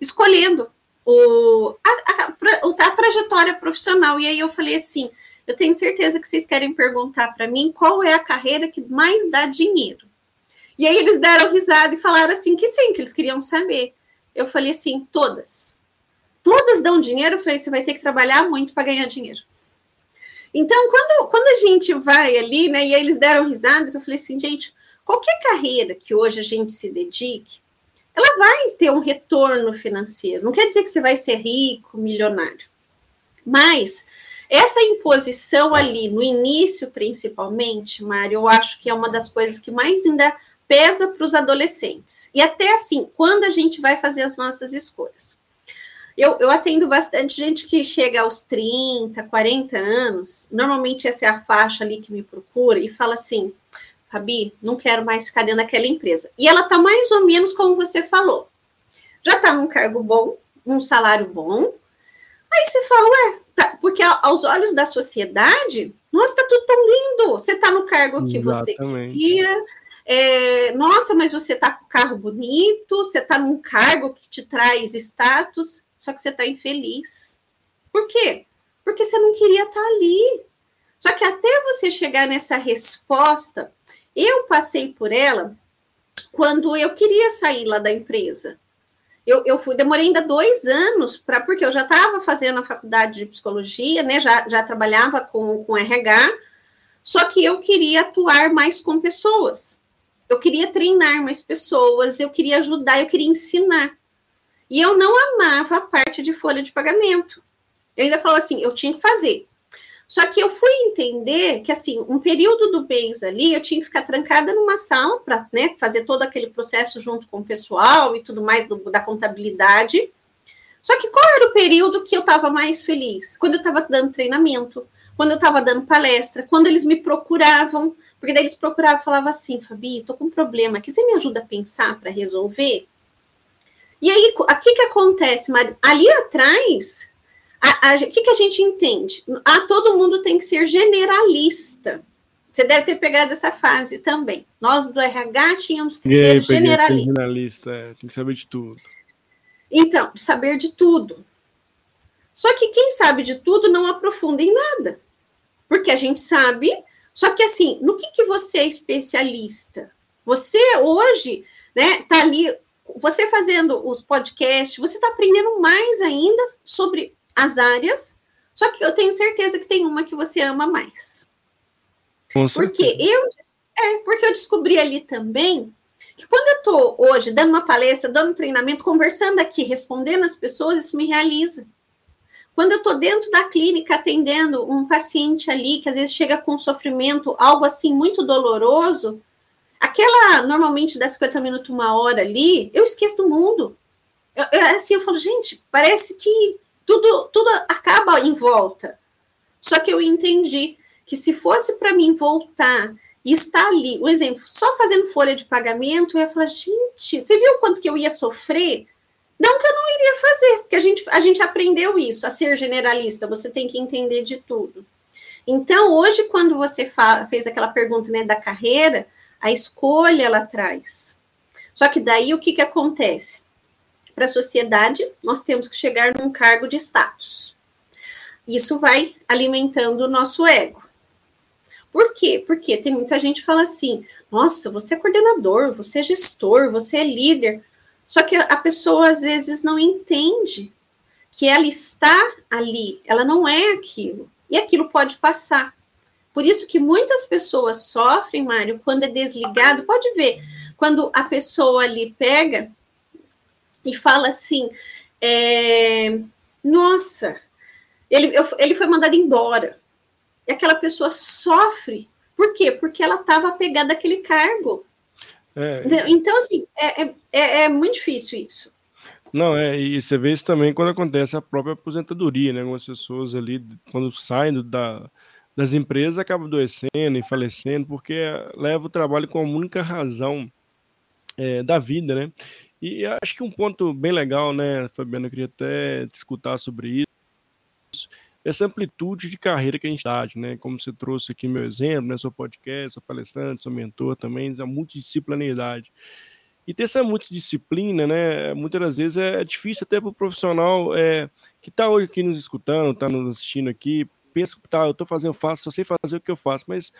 escolhendo o, a, a, a trajetória profissional. E aí eu falei assim: eu tenho certeza que vocês querem perguntar para mim qual é a carreira que mais dá dinheiro. E aí eles deram risada e falaram assim que sim, que eles queriam saber. Eu falei assim, todas. Todas dão dinheiro? Eu falei, você vai ter que trabalhar muito para ganhar dinheiro. Então, quando, quando a gente vai ali, né, e eles deram risada, eu falei assim, gente, qualquer carreira que hoje a gente se dedique, ela vai ter um retorno financeiro. Não quer dizer que você vai ser rico, milionário. Mas essa imposição ali, no início principalmente, Mário, eu acho que é uma das coisas que mais ainda pesa para os adolescentes. E até assim, quando a gente vai fazer as nossas escolhas. Eu, eu atendo bastante gente que chega aos 30, 40 anos, normalmente essa é a faixa ali que me procura, e fala assim: Fabi, não quero mais ficar dentro daquela empresa. E ela está mais ou menos como você falou. Já está num cargo bom, num salário bom. Aí você fala, ué, tá, porque aos olhos da sociedade, nossa, está tudo tão lindo. Você está no cargo que Exatamente. você queria. É, nossa, mas você está com carro bonito, você está num cargo que te traz status, só que você está infeliz. Por quê? Porque você não queria estar tá ali. Só que até você chegar nessa resposta, eu passei por ela quando eu queria sair lá da empresa. Eu, eu fui, demorei ainda dois anos para, porque eu já estava fazendo a faculdade de psicologia, né? Já, já trabalhava com, com RH, só que eu queria atuar mais com pessoas. Eu queria treinar mais pessoas, eu queria ajudar, eu queria ensinar. E eu não amava a parte de folha de pagamento. Eu ainda falo assim, eu tinha que fazer. Só que eu fui entender que, assim, um período do mês ali, eu tinha que ficar trancada numa sala para né, fazer todo aquele processo junto com o pessoal e tudo mais do, da contabilidade. Só que qual era o período que eu estava mais feliz? Quando eu estava dando treinamento, quando eu estava dando palestra, quando eles me procuravam, porque daí eles procuravam e falavam assim, Fabi, tô com um problema, que você me ajuda a pensar para resolver? E aí, o que que acontece, Mari? Ali atrás, o que, que a gente entende? Ah, todo mundo tem que ser generalista. Você deve ter pegado essa fase também. Nós do RH tínhamos que ser peguei, generalista. Generalista, é, tem que saber de tudo. Então, saber de tudo. Só que quem sabe de tudo não aprofunda em nada. Porque a gente sabe. Só que assim, no que, que você é especialista? Você hoje, né, tá ali, você fazendo os podcasts, você está aprendendo mais ainda sobre as áreas, só que eu tenho certeza que tem uma que você ama mais. Com porque eu, é, porque eu descobri ali também que quando eu estou hoje dando uma palestra, dando um treinamento, conversando aqui, respondendo as pessoas, isso me realiza. Quando eu estou dentro da clínica atendendo um paciente ali que às vezes chega com sofrimento, algo assim muito doloroso, aquela normalmente dá 50 minutos, uma hora ali, eu esqueço do mundo. Eu, eu, assim, eu falo, gente, parece que tudo, tudo acaba em volta. Só que eu entendi que se fosse para mim voltar e estar ali, um exemplo, só fazendo folha de pagamento, eu ia falar, gente, você viu quanto que eu ia sofrer? Não que eu não iria fazer, porque a gente, a gente aprendeu isso, a ser generalista, você tem que entender de tudo. Então, hoje, quando você fala, fez aquela pergunta né, da carreira, a escolha ela traz. Só que daí o que, que acontece? Para a sociedade, nós temos que chegar num cargo de status. Isso vai alimentando o nosso ego. Por quê? Porque tem muita gente que fala assim: nossa, você é coordenador, você é gestor, você é líder. Só que a pessoa às vezes não entende que ela está ali, ela não é aquilo. E aquilo pode passar. Por isso que muitas pessoas sofrem, Mário, quando é desligado. Pode ver, quando a pessoa ali pega e fala assim: é, Nossa, ele, eu, ele foi mandado embora. E aquela pessoa sofre. Por quê? Porque ela estava apegada àquele cargo. É, então, assim, é, é, é, é muito difícil isso. Não, é, e você vê isso também quando acontece a própria aposentadoria, né? Algumas pessoas ali, quando saem da, das empresas, acabam adoecendo e falecendo, porque leva o trabalho como única razão é, da vida, né? E acho que um ponto bem legal, né, Fabiano, eu queria até escutar sobre isso, essa amplitude de carreira que a gente dá, né, como você trouxe aqui meu exemplo, né, seu podcast, seu palestrante, seu mentor também, a multidisciplinaridade. E ter essa multidisciplina, né, muitas das vezes é difícil até para o profissional é, que está hoje aqui nos escutando, está nos assistindo aqui, pensa que tá, eu estou fazendo, eu faço, só sei fazer o que eu faço, mas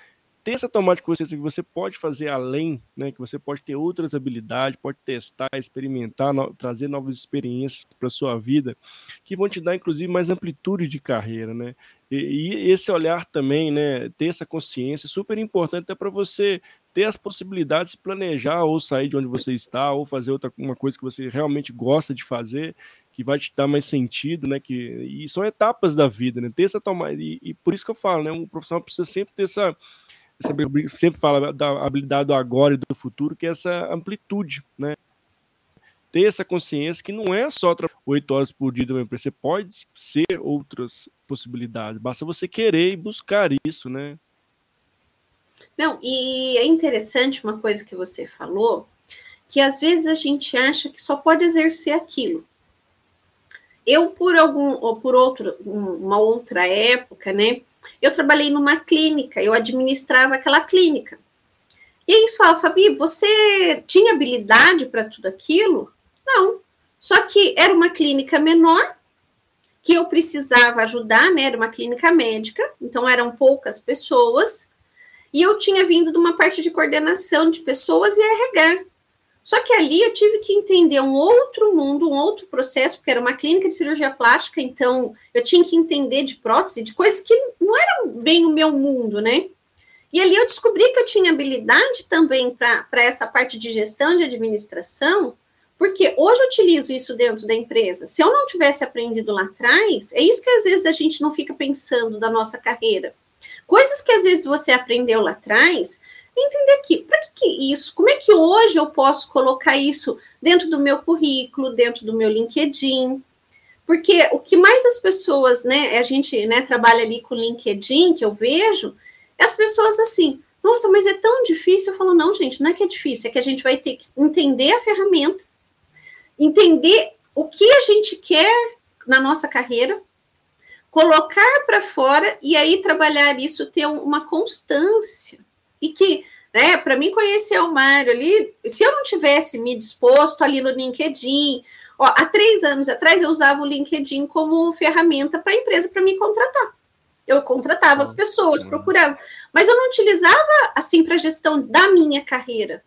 ter essa tomada de consciência que você pode fazer além, né, que você pode ter outras habilidades, pode testar, experimentar, no, trazer novas experiências para sua vida, que vão te dar inclusive mais amplitude de carreira, né? E, e esse olhar também, né, ter essa consciência é super importante até para você ter as possibilidades de planejar ou sair de onde você está ou fazer outra uma coisa que você realmente gosta de fazer que vai te dar mais sentido, né? Que, e são etapas da vida, né? Ter essa tomada. E, e por isso que eu falo, né? Um profissional precisa sempre ter essa. Sempre fala da habilidade do agora e do futuro, que é essa amplitude, né? Ter essa consciência que não é só oito horas por dia também, você pode ser outras possibilidades, basta você querer e buscar isso, né? Não, e é interessante uma coisa que você falou, que às vezes a gente acha que só pode exercer aquilo. Eu, por algum, ou por outro, uma outra época, né? Eu trabalhei numa clínica, eu administrava aquela clínica. E aí fala, Fabi, você tinha habilidade para tudo aquilo? Não. Só que era uma clínica menor, que eu precisava ajudar, né? Era uma clínica médica, então eram poucas pessoas, e eu tinha vindo de uma parte de coordenação de pessoas e RH. Só que ali eu tive que entender um outro mundo, um outro processo, porque era uma clínica de cirurgia plástica, então eu tinha que entender de prótese, de coisas que não eram bem o meu mundo, né? E ali eu descobri que eu tinha habilidade também para essa parte de gestão de administração, porque hoje eu utilizo isso dentro da empresa. Se eu não tivesse aprendido lá atrás, é isso que às vezes a gente não fica pensando da nossa carreira. Coisas que às vezes você aprendeu lá atrás, entender aqui, para que, que isso? Como é que hoje eu posso colocar isso dentro do meu currículo, dentro do meu LinkedIn? Porque o que mais as pessoas, né, a gente, né, trabalha ali com LinkedIn, que eu vejo, é as pessoas assim, nossa, mas é tão difícil. Eu falo, não, gente, não é que é difícil, é que a gente vai ter que entender a ferramenta, entender o que a gente quer na nossa carreira, colocar para fora e aí trabalhar isso, ter uma constância e que, né, para mim conhecer o Mário ali, se eu não tivesse me disposto ali no LinkedIn, ó, há três anos atrás eu usava o LinkedIn como ferramenta para a empresa para me contratar. Eu contratava as pessoas, procurava, mas eu não utilizava assim para gestão da minha carreira.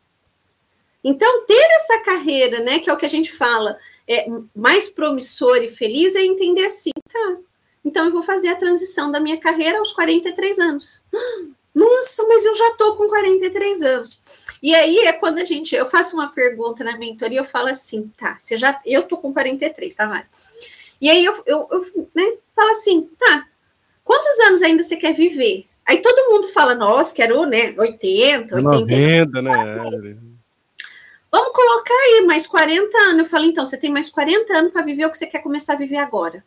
Então, ter essa carreira, né, que é o que a gente fala, é mais promissor e feliz, é entender assim, tá? Então, eu vou fazer a transição da minha carreira aos 43 anos. Nossa, mas eu já tô com 43 anos. E aí é quando a gente, eu faço uma pergunta na mentoria, eu falo assim, tá, você já, eu tô com 43, tá, Mari? E aí eu, eu, eu né, falo assim, tá, quantos anos ainda você quer viver? Aí todo mundo fala, nossa, quero, né, 80, 90, né? Vamos colocar aí mais 40 anos. Eu falo, então, você tem mais 40 anos para viver o que você quer começar a viver agora.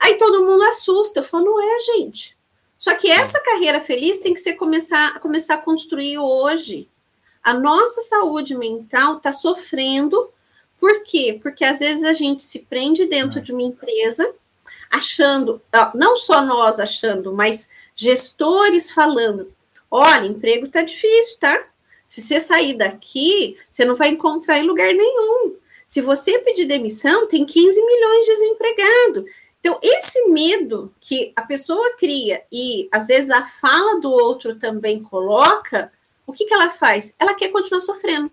Aí todo mundo assusta. Eu falo, não é, gente. Só que essa carreira feliz tem que ser começar, começar a construir hoje. A nossa saúde mental está sofrendo. Por quê? Porque às vezes a gente se prende dentro é. de uma empresa, achando, não só nós achando, mas gestores falando: olha, emprego está difícil, tá? Se você sair daqui, você não vai encontrar em lugar nenhum. Se você pedir demissão, tem 15 milhões de desempregados. Então, esse medo que a pessoa cria e às vezes a fala do outro também coloca, o que, que ela faz? Ela quer continuar sofrendo.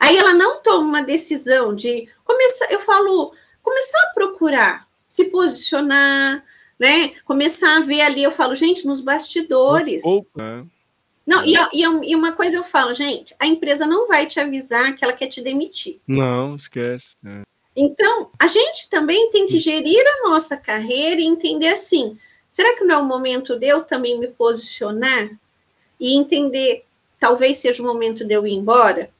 Aí ela não toma uma decisão de começar, eu falo, começar a procurar, se posicionar, né? Começar a ver ali, eu falo, gente, nos bastidores. Pouco, né? Não, e, e, e, uma coisa eu falo, gente, a empresa não vai te avisar que ela quer te demitir. Não, esquece. É. Então, a gente também tem que gerir a nossa carreira e entender assim: será que não é o momento de eu também me posicionar e entender, talvez seja o momento de eu ir embora?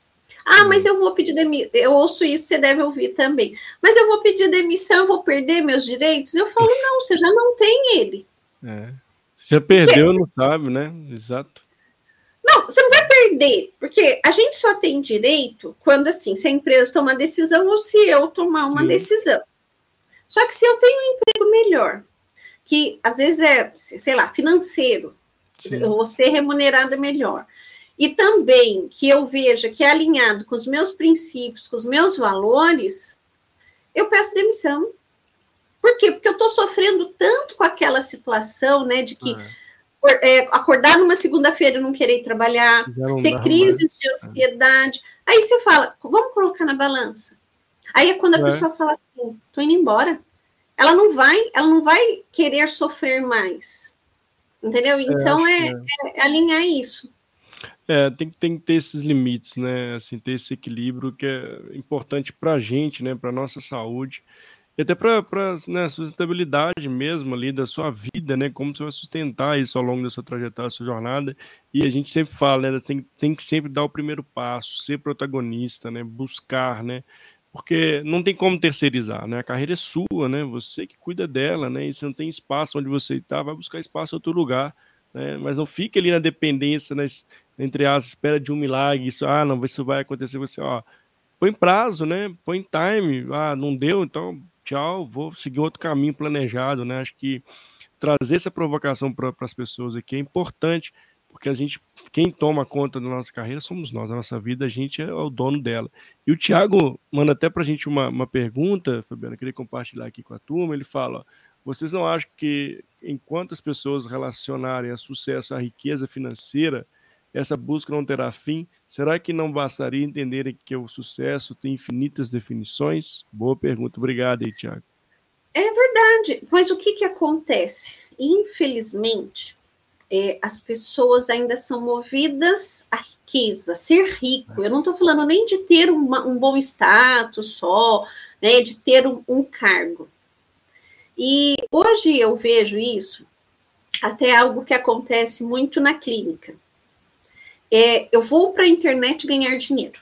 Ah, mas eu vou pedir demissão. Eu ouço isso, você deve ouvir também. Mas eu vou pedir demissão, eu vou perder meus direitos? Eu falo, não, você já não tem ele. É. Você já perdeu, Porque... não sabe, né? Exato. Não, você não vai perder, porque a gente só tem direito quando, assim, se a empresa tomar decisão ou se eu tomar uma Sim. decisão. Só que se eu tenho um emprego melhor, que às vezes é, sei lá, financeiro, Sim. eu vou ser remunerada melhor, e também que eu veja que é alinhado com os meus princípios, com os meus valores, eu peço demissão. Por quê? Porque eu estou sofrendo tanto com aquela situação, né, de que. Ah acordar numa segunda-feira e não querer trabalhar, não ter crises de ansiedade. Aí você fala, vamos colocar na balança. Aí é quando a é. pessoa fala assim, tô indo embora. Ela não vai, ela não vai querer sofrer mais. Entendeu? Então é, é, é, alinhar isso. É, tem, tem que ter esses limites, né? Assim, ter esse equilíbrio que é importante para a gente, né? Para nossa saúde e até para né, sustentabilidade mesmo ali da sua vida, né? Como você vai sustentar isso ao longo da sua trajetória, da sua jornada. E a gente sempre fala, né? Tem, tem que sempre dar o primeiro passo, ser protagonista, né? Buscar, né? Porque não tem como terceirizar, né? A carreira é sua, né? Você que cuida dela, né? E você não tem espaço onde você está, vai buscar espaço em outro lugar né? Mas não fique ali na dependência, nas, entre as espera de um milagre, isso, ah, não, isso vai acontecer, você, ó, põe prazo, né? Põe time, ah, não deu, então tchau, vou seguir outro caminho planejado, né? Acho que trazer essa provocação para as pessoas aqui é importante, porque a gente, quem toma conta da nossa carreira somos nós, a nossa vida, a gente é o dono dela. E o Thiago manda até para a gente uma, uma pergunta, Fabiana, queria compartilhar aqui com a turma, ele fala, ó, vocês não acham que, enquanto as pessoas relacionarem a sucesso à riqueza financeira, essa busca não terá fim? Será que não bastaria entenderem que o sucesso tem infinitas definições? Boa pergunta. Obrigado aí, Tiago. É verdade. Mas o que, que acontece? Infelizmente, é, as pessoas ainda são movidas à riqueza, ser rico. Eu não estou falando nem de ter uma, um bom status só, né, de ter um, um cargo. E hoje eu vejo isso até algo que acontece muito na clínica. É, eu vou para a internet ganhar dinheiro.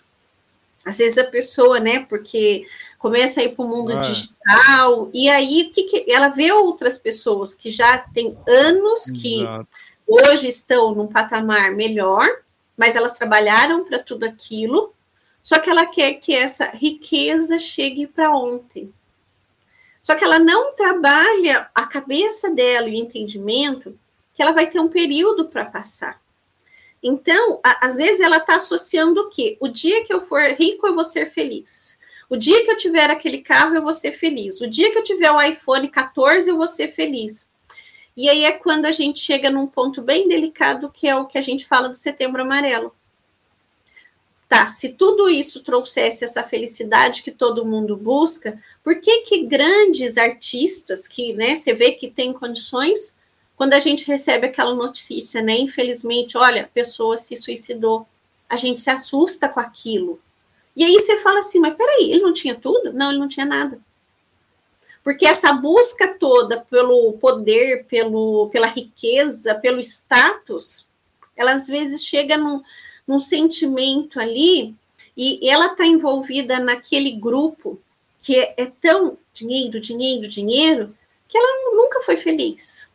Às vezes a pessoa, né, porque começa a ir para o mundo ah. digital, e aí que, que, ela vê outras pessoas que já têm anos que Exato. hoje estão num patamar melhor, mas elas trabalharam para tudo aquilo, só que ela quer que essa riqueza chegue para ontem. Só que ela não trabalha a cabeça dela e o entendimento que ela vai ter um período para passar. Então, a, às vezes ela está associando o quê? O dia que eu for rico, eu vou ser feliz. O dia que eu tiver aquele carro, eu vou ser feliz. O dia que eu tiver o iPhone 14, eu vou ser feliz. E aí é quando a gente chega num ponto bem delicado, que é o que a gente fala do setembro amarelo. Tá, se tudo isso trouxesse essa felicidade que todo mundo busca, por que que grandes artistas que, né, você vê que tem condições, quando a gente recebe aquela notícia, né, infelizmente, olha, a pessoa se suicidou, a gente se assusta com aquilo. E aí você fala assim, mas peraí, ele não tinha tudo? Não, ele não tinha nada. Porque essa busca toda pelo poder, pelo, pela riqueza, pelo status, ela às vezes chega num, num sentimento ali, e ela está envolvida naquele grupo que é, é, tão dinheiro, dinheiro, dinheiro, que ela nunca foi feliz.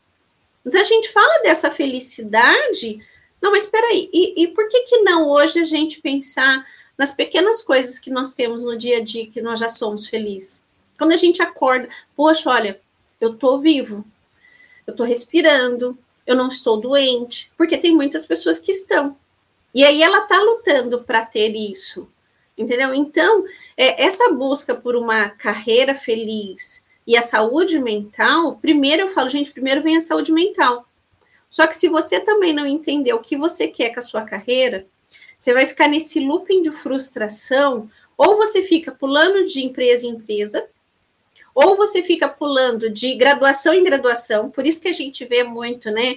Então a gente fala dessa felicidade, não, mas espera aí, e, e por que que não hoje a gente pensar nas pequenas coisas que nós temos no dia a dia que nós já somos felizes? Quando a gente acorda, poxa, olha, eu estou vivo, eu estou respirando, eu não estou doente, porque tem muitas pessoas que estão. E aí ela está lutando para ter isso, entendeu? Então, é, essa busca por uma carreira feliz e a saúde mental, primeiro eu falo, gente, primeiro vem a saúde mental. Só que se você também não entender o que você quer com a sua carreira, você vai ficar nesse looping de frustração, ou você fica pulando de empresa em empresa, ou você fica pulando de graduação em graduação, por isso que a gente vê muito, né?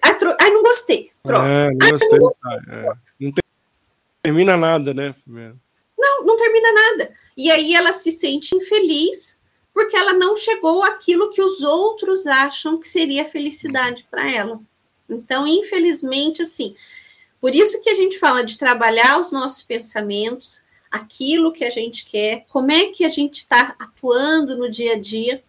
Ai, tro... Não gostei. Troca. É, não gostei. Não, gostei. É. não termina nada, né? Não, não termina nada. E aí ela se sente infeliz porque ela não chegou àquilo que os outros acham que seria felicidade para ela. Então, infelizmente, assim, por isso que a gente fala de trabalhar os nossos pensamentos, aquilo que a gente quer, como é que a gente está atuando no dia a dia,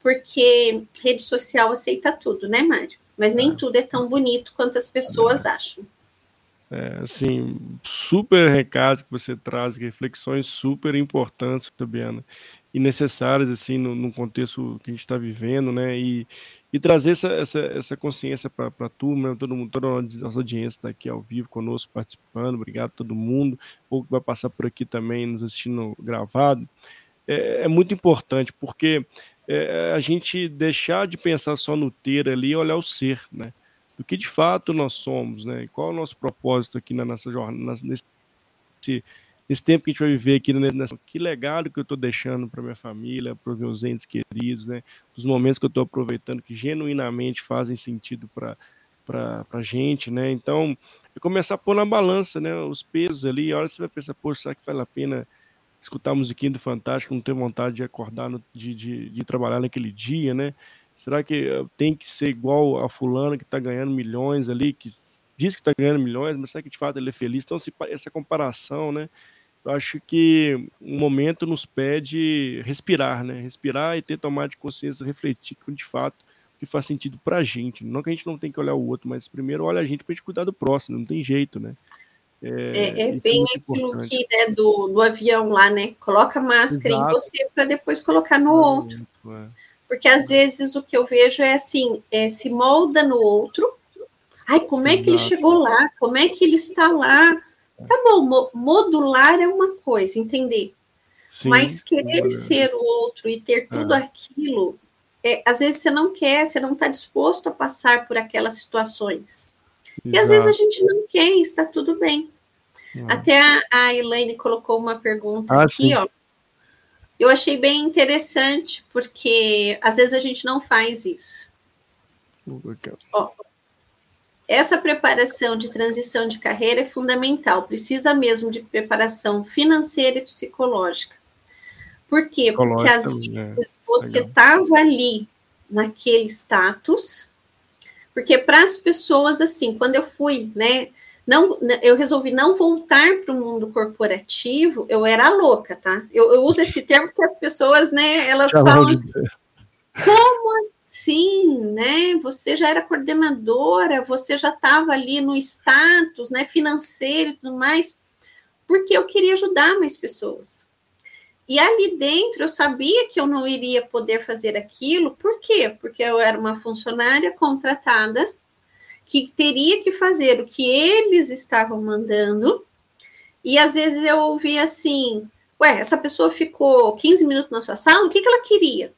porque rede social aceita tudo, né, Mário? mas nem é. tudo é tão bonito quanto as pessoas é. acham. É, assim, super recados que você traz, reflexões super importantes, Fabiana, e necessárias, assim, no, no contexto que a gente está vivendo, né, e, e trazer essa, essa, essa consciência para a turma, né, todo mundo, toda a nossa audiência está aqui ao vivo conosco, participando, obrigado a todo mundo, ou que vai passar por aqui também, nos assistindo gravado, é, é muito importante, porque é, a gente deixar de pensar só no ter ali e olhar o ser, né? do que de fato nós somos, né? E qual é o nosso propósito aqui na nossa jornada, nesse, nesse tempo que a gente vai viver aqui, nessa, que legado que eu estou deixando para minha família, para os meus entes queridos, né? Os momentos que eu estou aproveitando que genuinamente fazem sentido para para a gente, né? Então, é começar a pôr na balança, né? Os pesos ali, a hora você vai pensar, poxa, será que vale a pena escutar a musiquinha do Fantástico, não ter vontade de acordar, no, de, de, de, trabalhar naquele dia, né? Será que tem que ser igual a fulano que está ganhando milhões ali, que diz que está ganhando milhões, mas será que de fato ele é feliz? Então, se, essa comparação, né? Eu acho que um momento nos pede respirar, né? Respirar e ter tomar de consciência, refletir com de fato que faz sentido para a gente. Não que a gente não tem que olhar o outro, mas primeiro olha a gente para a gente cuidar do próximo, não tem jeito, né? É, é, é bem é aquilo importante. que né, do, do avião lá, né? Coloca máscara Exato. em você para depois colocar no outro. É. Porque às vezes o que eu vejo é assim, é, se molda no outro. Ai, como é que ele chegou lá? Como é que ele está lá? Tá bom, modular é uma coisa, entender. Sim, Mas querer é. ser o outro e ter tudo é. aquilo, é, às vezes você não quer, você não está disposto a passar por aquelas situações. Exato. E às vezes a gente não quer e está tudo bem. Até a, a Elaine colocou uma pergunta ah, aqui, sim. ó. Eu achei bem interessante, porque às vezes a gente não faz isso. Ó, essa preparação de transição de carreira é fundamental, precisa mesmo de preparação financeira e psicológica. Por quê? Porque às vezes você estava ali naquele status, porque para as pessoas, assim, quando eu fui, né, não, eu resolvi não voltar para o mundo corporativo, eu era louca, tá? Eu, eu, uso esse termo porque as pessoas, né, elas falam, como assim, né? Você já era coordenadora, você já estava ali no status, né, financeiro e tudo mais, porque eu queria ajudar mais pessoas. E ali dentro eu sabia que eu não iria poder fazer aquilo, por quê? Porque eu era uma funcionária contratada que teria que fazer o que eles estavam mandando, e às vezes eu ouvia assim: Ué, essa pessoa ficou 15 minutos na sua sala, o que, que ela queria?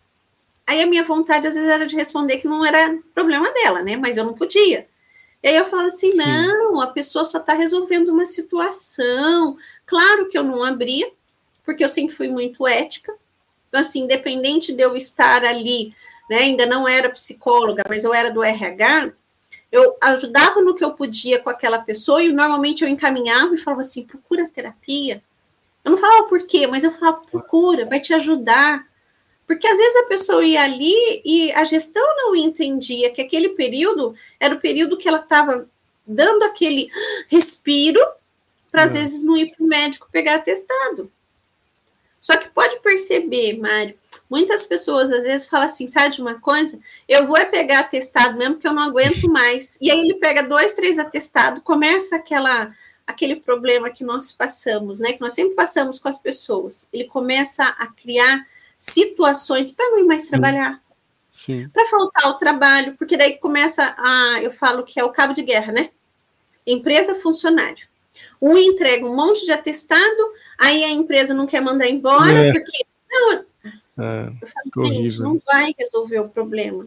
Aí a minha vontade às vezes era de responder que não era problema dela, né? Mas eu não podia. E aí eu falava assim: Sim. não, a pessoa só está resolvendo uma situação. Claro que eu não abria, porque eu sempre fui muito ética. Então, assim, independente de eu estar ali, né, ainda não era psicóloga, mas eu era do RH, eu ajudava no que eu podia com aquela pessoa e normalmente eu encaminhava e falava assim: procura terapia. Eu não falava por quê, mas eu falava: procura, vai te ajudar. Porque às vezes a pessoa ia ali e a gestão não entendia que aquele período era o período que ela estava dando aquele respiro para às vezes não ir para o médico pegar atestado. Só que pode perceber, Mário, muitas pessoas às vezes falam assim, sabe de uma coisa? Eu vou é pegar atestado mesmo que eu não aguento mais. E aí ele pega dois, três atestados, começa aquela aquele problema que nós passamos, né? Que nós sempre passamos com as pessoas. Ele começa a criar situações para não ir mais trabalhar. Para faltar o trabalho, porque daí começa a, eu falo que é o cabo de guerra, né? Empresa funcionário. Um entrega um monte de atestado, aí a empresa não quer mandar embora, é. porque. Não, é, eu falo, gente, não vai resolver o problema.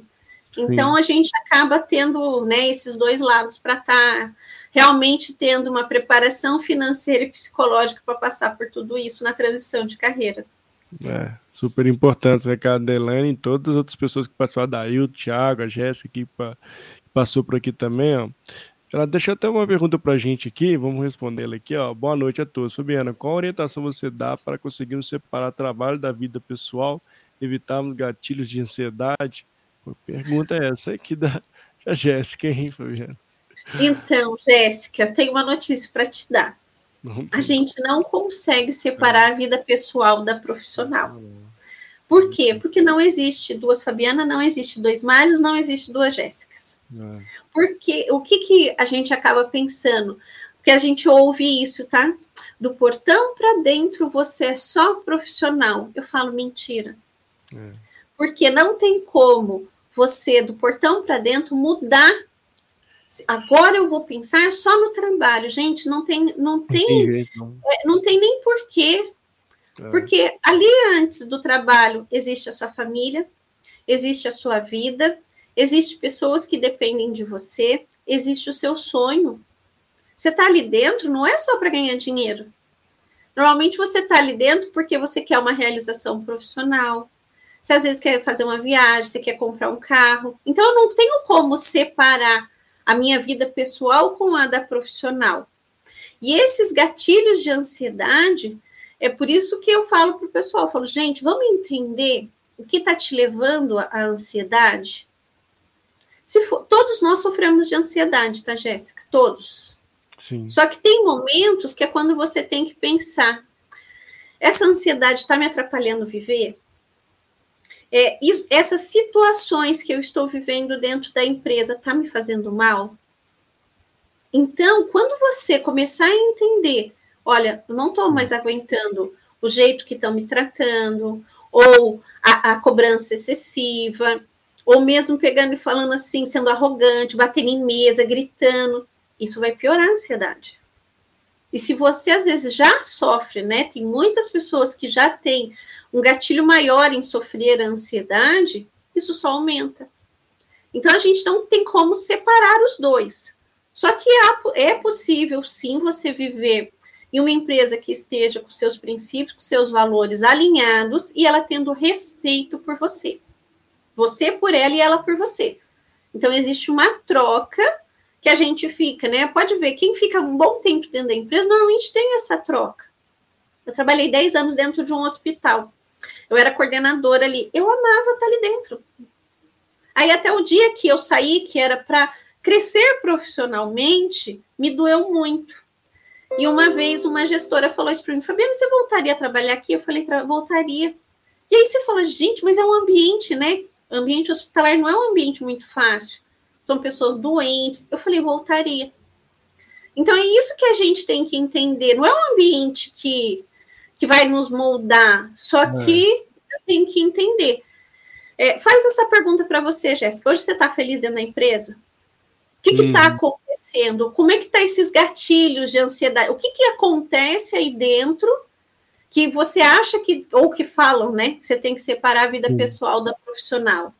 Então Sim. a gente acaba tendo né, esses dois lados para estar tá realmente tendo uma preparação financeira e psicológica para passar por tudo isso na transição de carreira. É, super importante recado da Elaine e todas as outras pessoas que passaram, a Dail, o Thiago, a Jéssica que passou por aqui também, ó. Ela deixou até uma pergunta para a gente aqui, vamos respondê-la aqui. Ó. Boa noite a todos. Fabiana, qual orientação você dá para conseguirmos separar trabalho da vida pessoal, evitarmos gatilhos de ansiedade? Pergunta é essa aqui da, da Jéssica, hein, Fabiana? Então, Jéssica, eu tenho uma notícia para te dar. A gente não consegue separar a vida pessoal da profissional. Por quê? Porque não existe duas Fabiana, não existe dois Mários, não existe duas Jéssicas. É. Porque o que, que a gente acaba pensando? Porque a gente ouve isso, tá? Do portão para dentro você é só profissional. Eu falo mentira. É. Porque não tem como você, do portão para dentro, mudar. Agora eu vou pensar só no trabalho. Gente, não tem, não tem, não tem, não. É, não tem nem porquê é. Porque ali antes do trabalho existe a sua família, existe a sua vida, existe pessoas que dependem de você, existe o seu sonho. Você está ali dentro não é só para ganhar dinheiro. Normalmente você está ali dentro porque você quer uma realização profissional. Você às vezes quer fazer uma viagem, você quer comprar um carro. Então eu não tenho como separar a minha vida pessoal com a da profissional. E esses gatilhos de ansiedade, é por isso que eu falo para o pessoal, falo, gente, vamos entender o que está te levando à ansiedade? For, todos nós sofremos de ansiedade, tá, Jéssica? Todos. Sim. Só que tem momentos que é quando você tem que pensar: essa ansiedade está me atrapalhando viver? É, isso, essas situações que eu estou vivendo dentro da empresa está me fazendo mal? Então, quando você começar a entender, olha, eu não estou mais aguentando o jeito que estão me tratando, ou a, a cobrança excessiva, ou mesmo pegando e falando assim, sendo arrogante, batendo em mesa, gritando, isso vai piorar a ansiedade. E se você às vezes já sofre, né? Tem muitas pessoas que já têm um gatilho maior em sofrer a ansiedade, isso só aumenta. Então a gente não tem como separar os dois. Só que é possível sim você viver em uma empresa que esteja com seus princípios, com seus valores alinhados e ela tendo respeito por você. Você por ela e ela por você. Então, existe uma troca que a gente fica, né? Pode ver, quem fica um bom tempo dentro da empresa normalmente tem essa troca. Eu trabalhei 10 anos dentro de um hospital. Eu era coordenadora ali. Eu amava estar ali dentro. Aí, até o dia que eu saí, que era para crescer profissionalmente, me doeu muito e uma vez uma gestora falou isso para mim, Fabiana, você voltaria a trabalhar aqui? Eu falei, voltaria. E aí você fala, gente, mas é um ambiente, né? Ambiente hospitalar não é um ambiente muito fácil. São pessoas doentes. Eu falei, voltaria. Então é isso que a gente tem que entender. Não é um ambiente que, que vai nos moldar, só é. que eu tenho que entender. É, faz essa pergunta para você, Jéssica. Hoje você está feliz dentro da empresa? O que está uhum. acontecendo? Como é que tá esses gatilhos de ansiedade? O que, que acontece aí dentro que você acha que, ou que falam, né? Que você tem que separar a vida uhum. pessoal da profissional.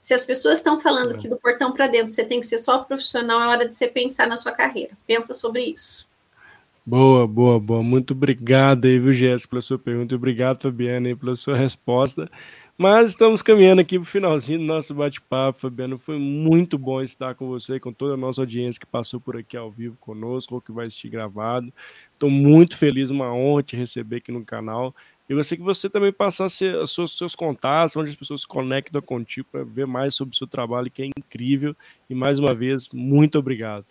Se as pessoas estão falando é. que do portão para dentro você tem que ser só profissional, é hora de você pensar na sua carreira. Pensa sobre isso. Boa, boa, boa. Muito obrigado aí, viu, Jéssica, pela sua pergunta. Obrigado, Fabiana, aí, pela sua resposta. Mas estamos caminhando aqui para o finalzinho do nosso bate-papo, Fabiano. Foi muito bom estar com você, com toda a nossa audiência que passou por aqui ao vivo conosco, ou que vai assistir gravado. Estou muito feliz, uma honra te receber aqui no canal. E você que você também passasse os seus, seus contatos, onde as pessoas se conectam contigo para ver mais sobre o seu trabalho, que é incrível. E mais uma vez, muito obrigado.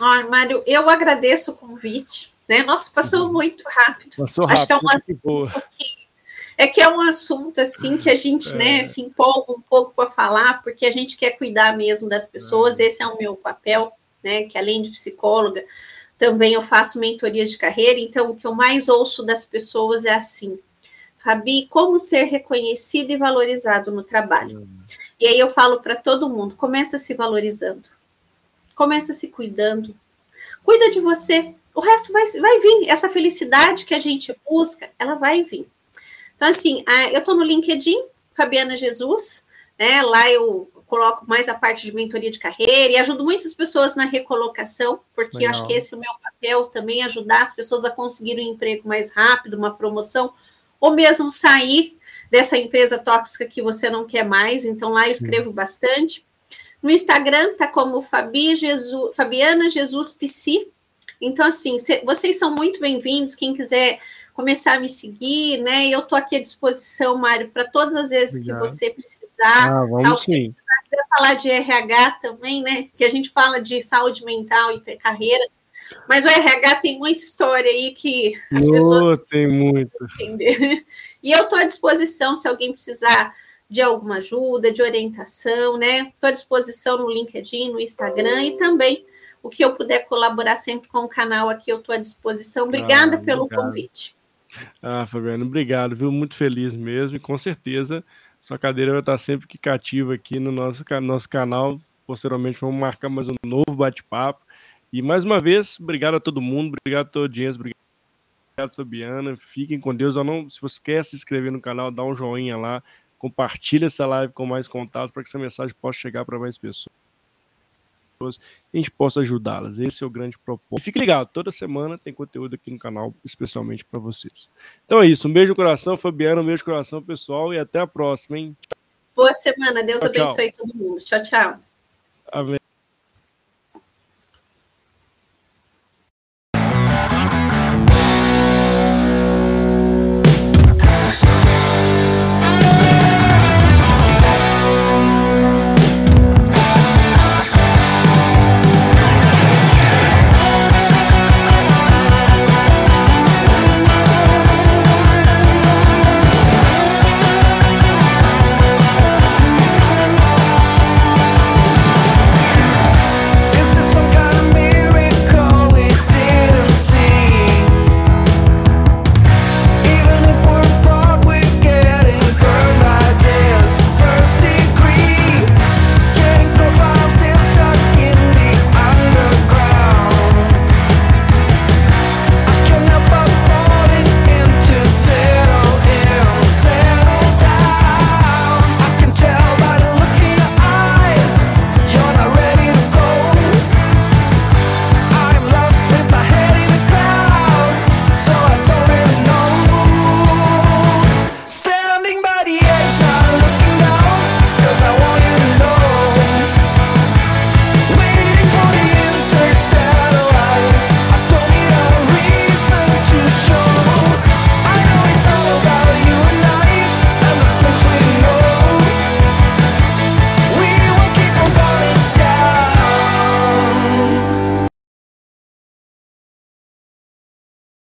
Olha, Mário, eu agradeço o convite. Né? Nossa, passou uhum. muito rápido. Passou rápido. Acho que é um pouquinho é que é um assunto assim que a gente, né, é. né, se empolga um pouco para falar, porque a gente quer cuidar mesmo das pessoas. É. Esse é o meu papel, né? Que além de psicóloga, também eu faço mentorias de carreira. Então, o que eu mais ouço das pessoas é assim: Fabi, como ser reconhecido e valorizado no trabalho? Hum. E aí eu falo para todo mundo: começa se valorizando, começa se cuidando, cuida de você. O resto vai, vai vir. Essa felicidade que a gente busca, ela vai vir. Então, assim, eu estou no LinkedIn, Fabiana Jesus, né? Lá eu coloco mais a parte de mentoria de carreira e ajudo muitas pessoas na recolocação, porque eu acho que esse é o meu papel também, ajudar as pessoas a conseguir um emprego mais rápido, uma promoção, ou mesmo sair dessa empresa tóxica que você não quer mais. Então, lá eu escrevo Sim. bastante. No Instagram tá como Fabi Jesus, Fabiana Jesus Psi. Então, assim, vocês são muito bem-vindos. Quem quiser começar a me seguir, né? Eu estou aqui à disposição, Mário, para todas as vezes Obrigado. que você precisar. Ah, vamos tal, sim. Falar de RH também, né? Que a gente fala de saúde mental e carreira. Mas o RH tem muita história aí que as oh, pessoas tem muito. entender. E eu estou à disposição se alguém precisar de alguma ajuda, de orientação, né? Estou à disposição no LinkedIn, no Instagram e também o que eu puder colaborar sempre com o canal aqui, eu estou à disposição. Obrigada ah, pelo convite. Ah, Fabiano, obrigado, viu? Muito feliz mesmo e com certeza sua cadeira vai estar sempre que cativa aqui no nosso, nosso canal. Posteriormente vamos marcar mais um novo bate-papo. E mais uma vez, obrigado a todo mundo, obrigado a toda a audiência, obrigado, Fabiana. Fiquem com Deus. Ou não, se você quer se inscrever no canal, dá um joinha lá, compartilha essa live com mais contatos para que essa mensagem possa chegar para mais pessoas. a gente possa ajudá-las. Esse é o grande propósito. E fique ligado, toda semana tem conteúdo aqui no canal, especialmente para vocês. Então é isso, um beijo no coração, Fabiano, um beijo no coração, pessoal, e até a próxima, hein? Boa semana, Deus tchau, abençoe tchau. todo mundo. Tchau, tchau. Amém.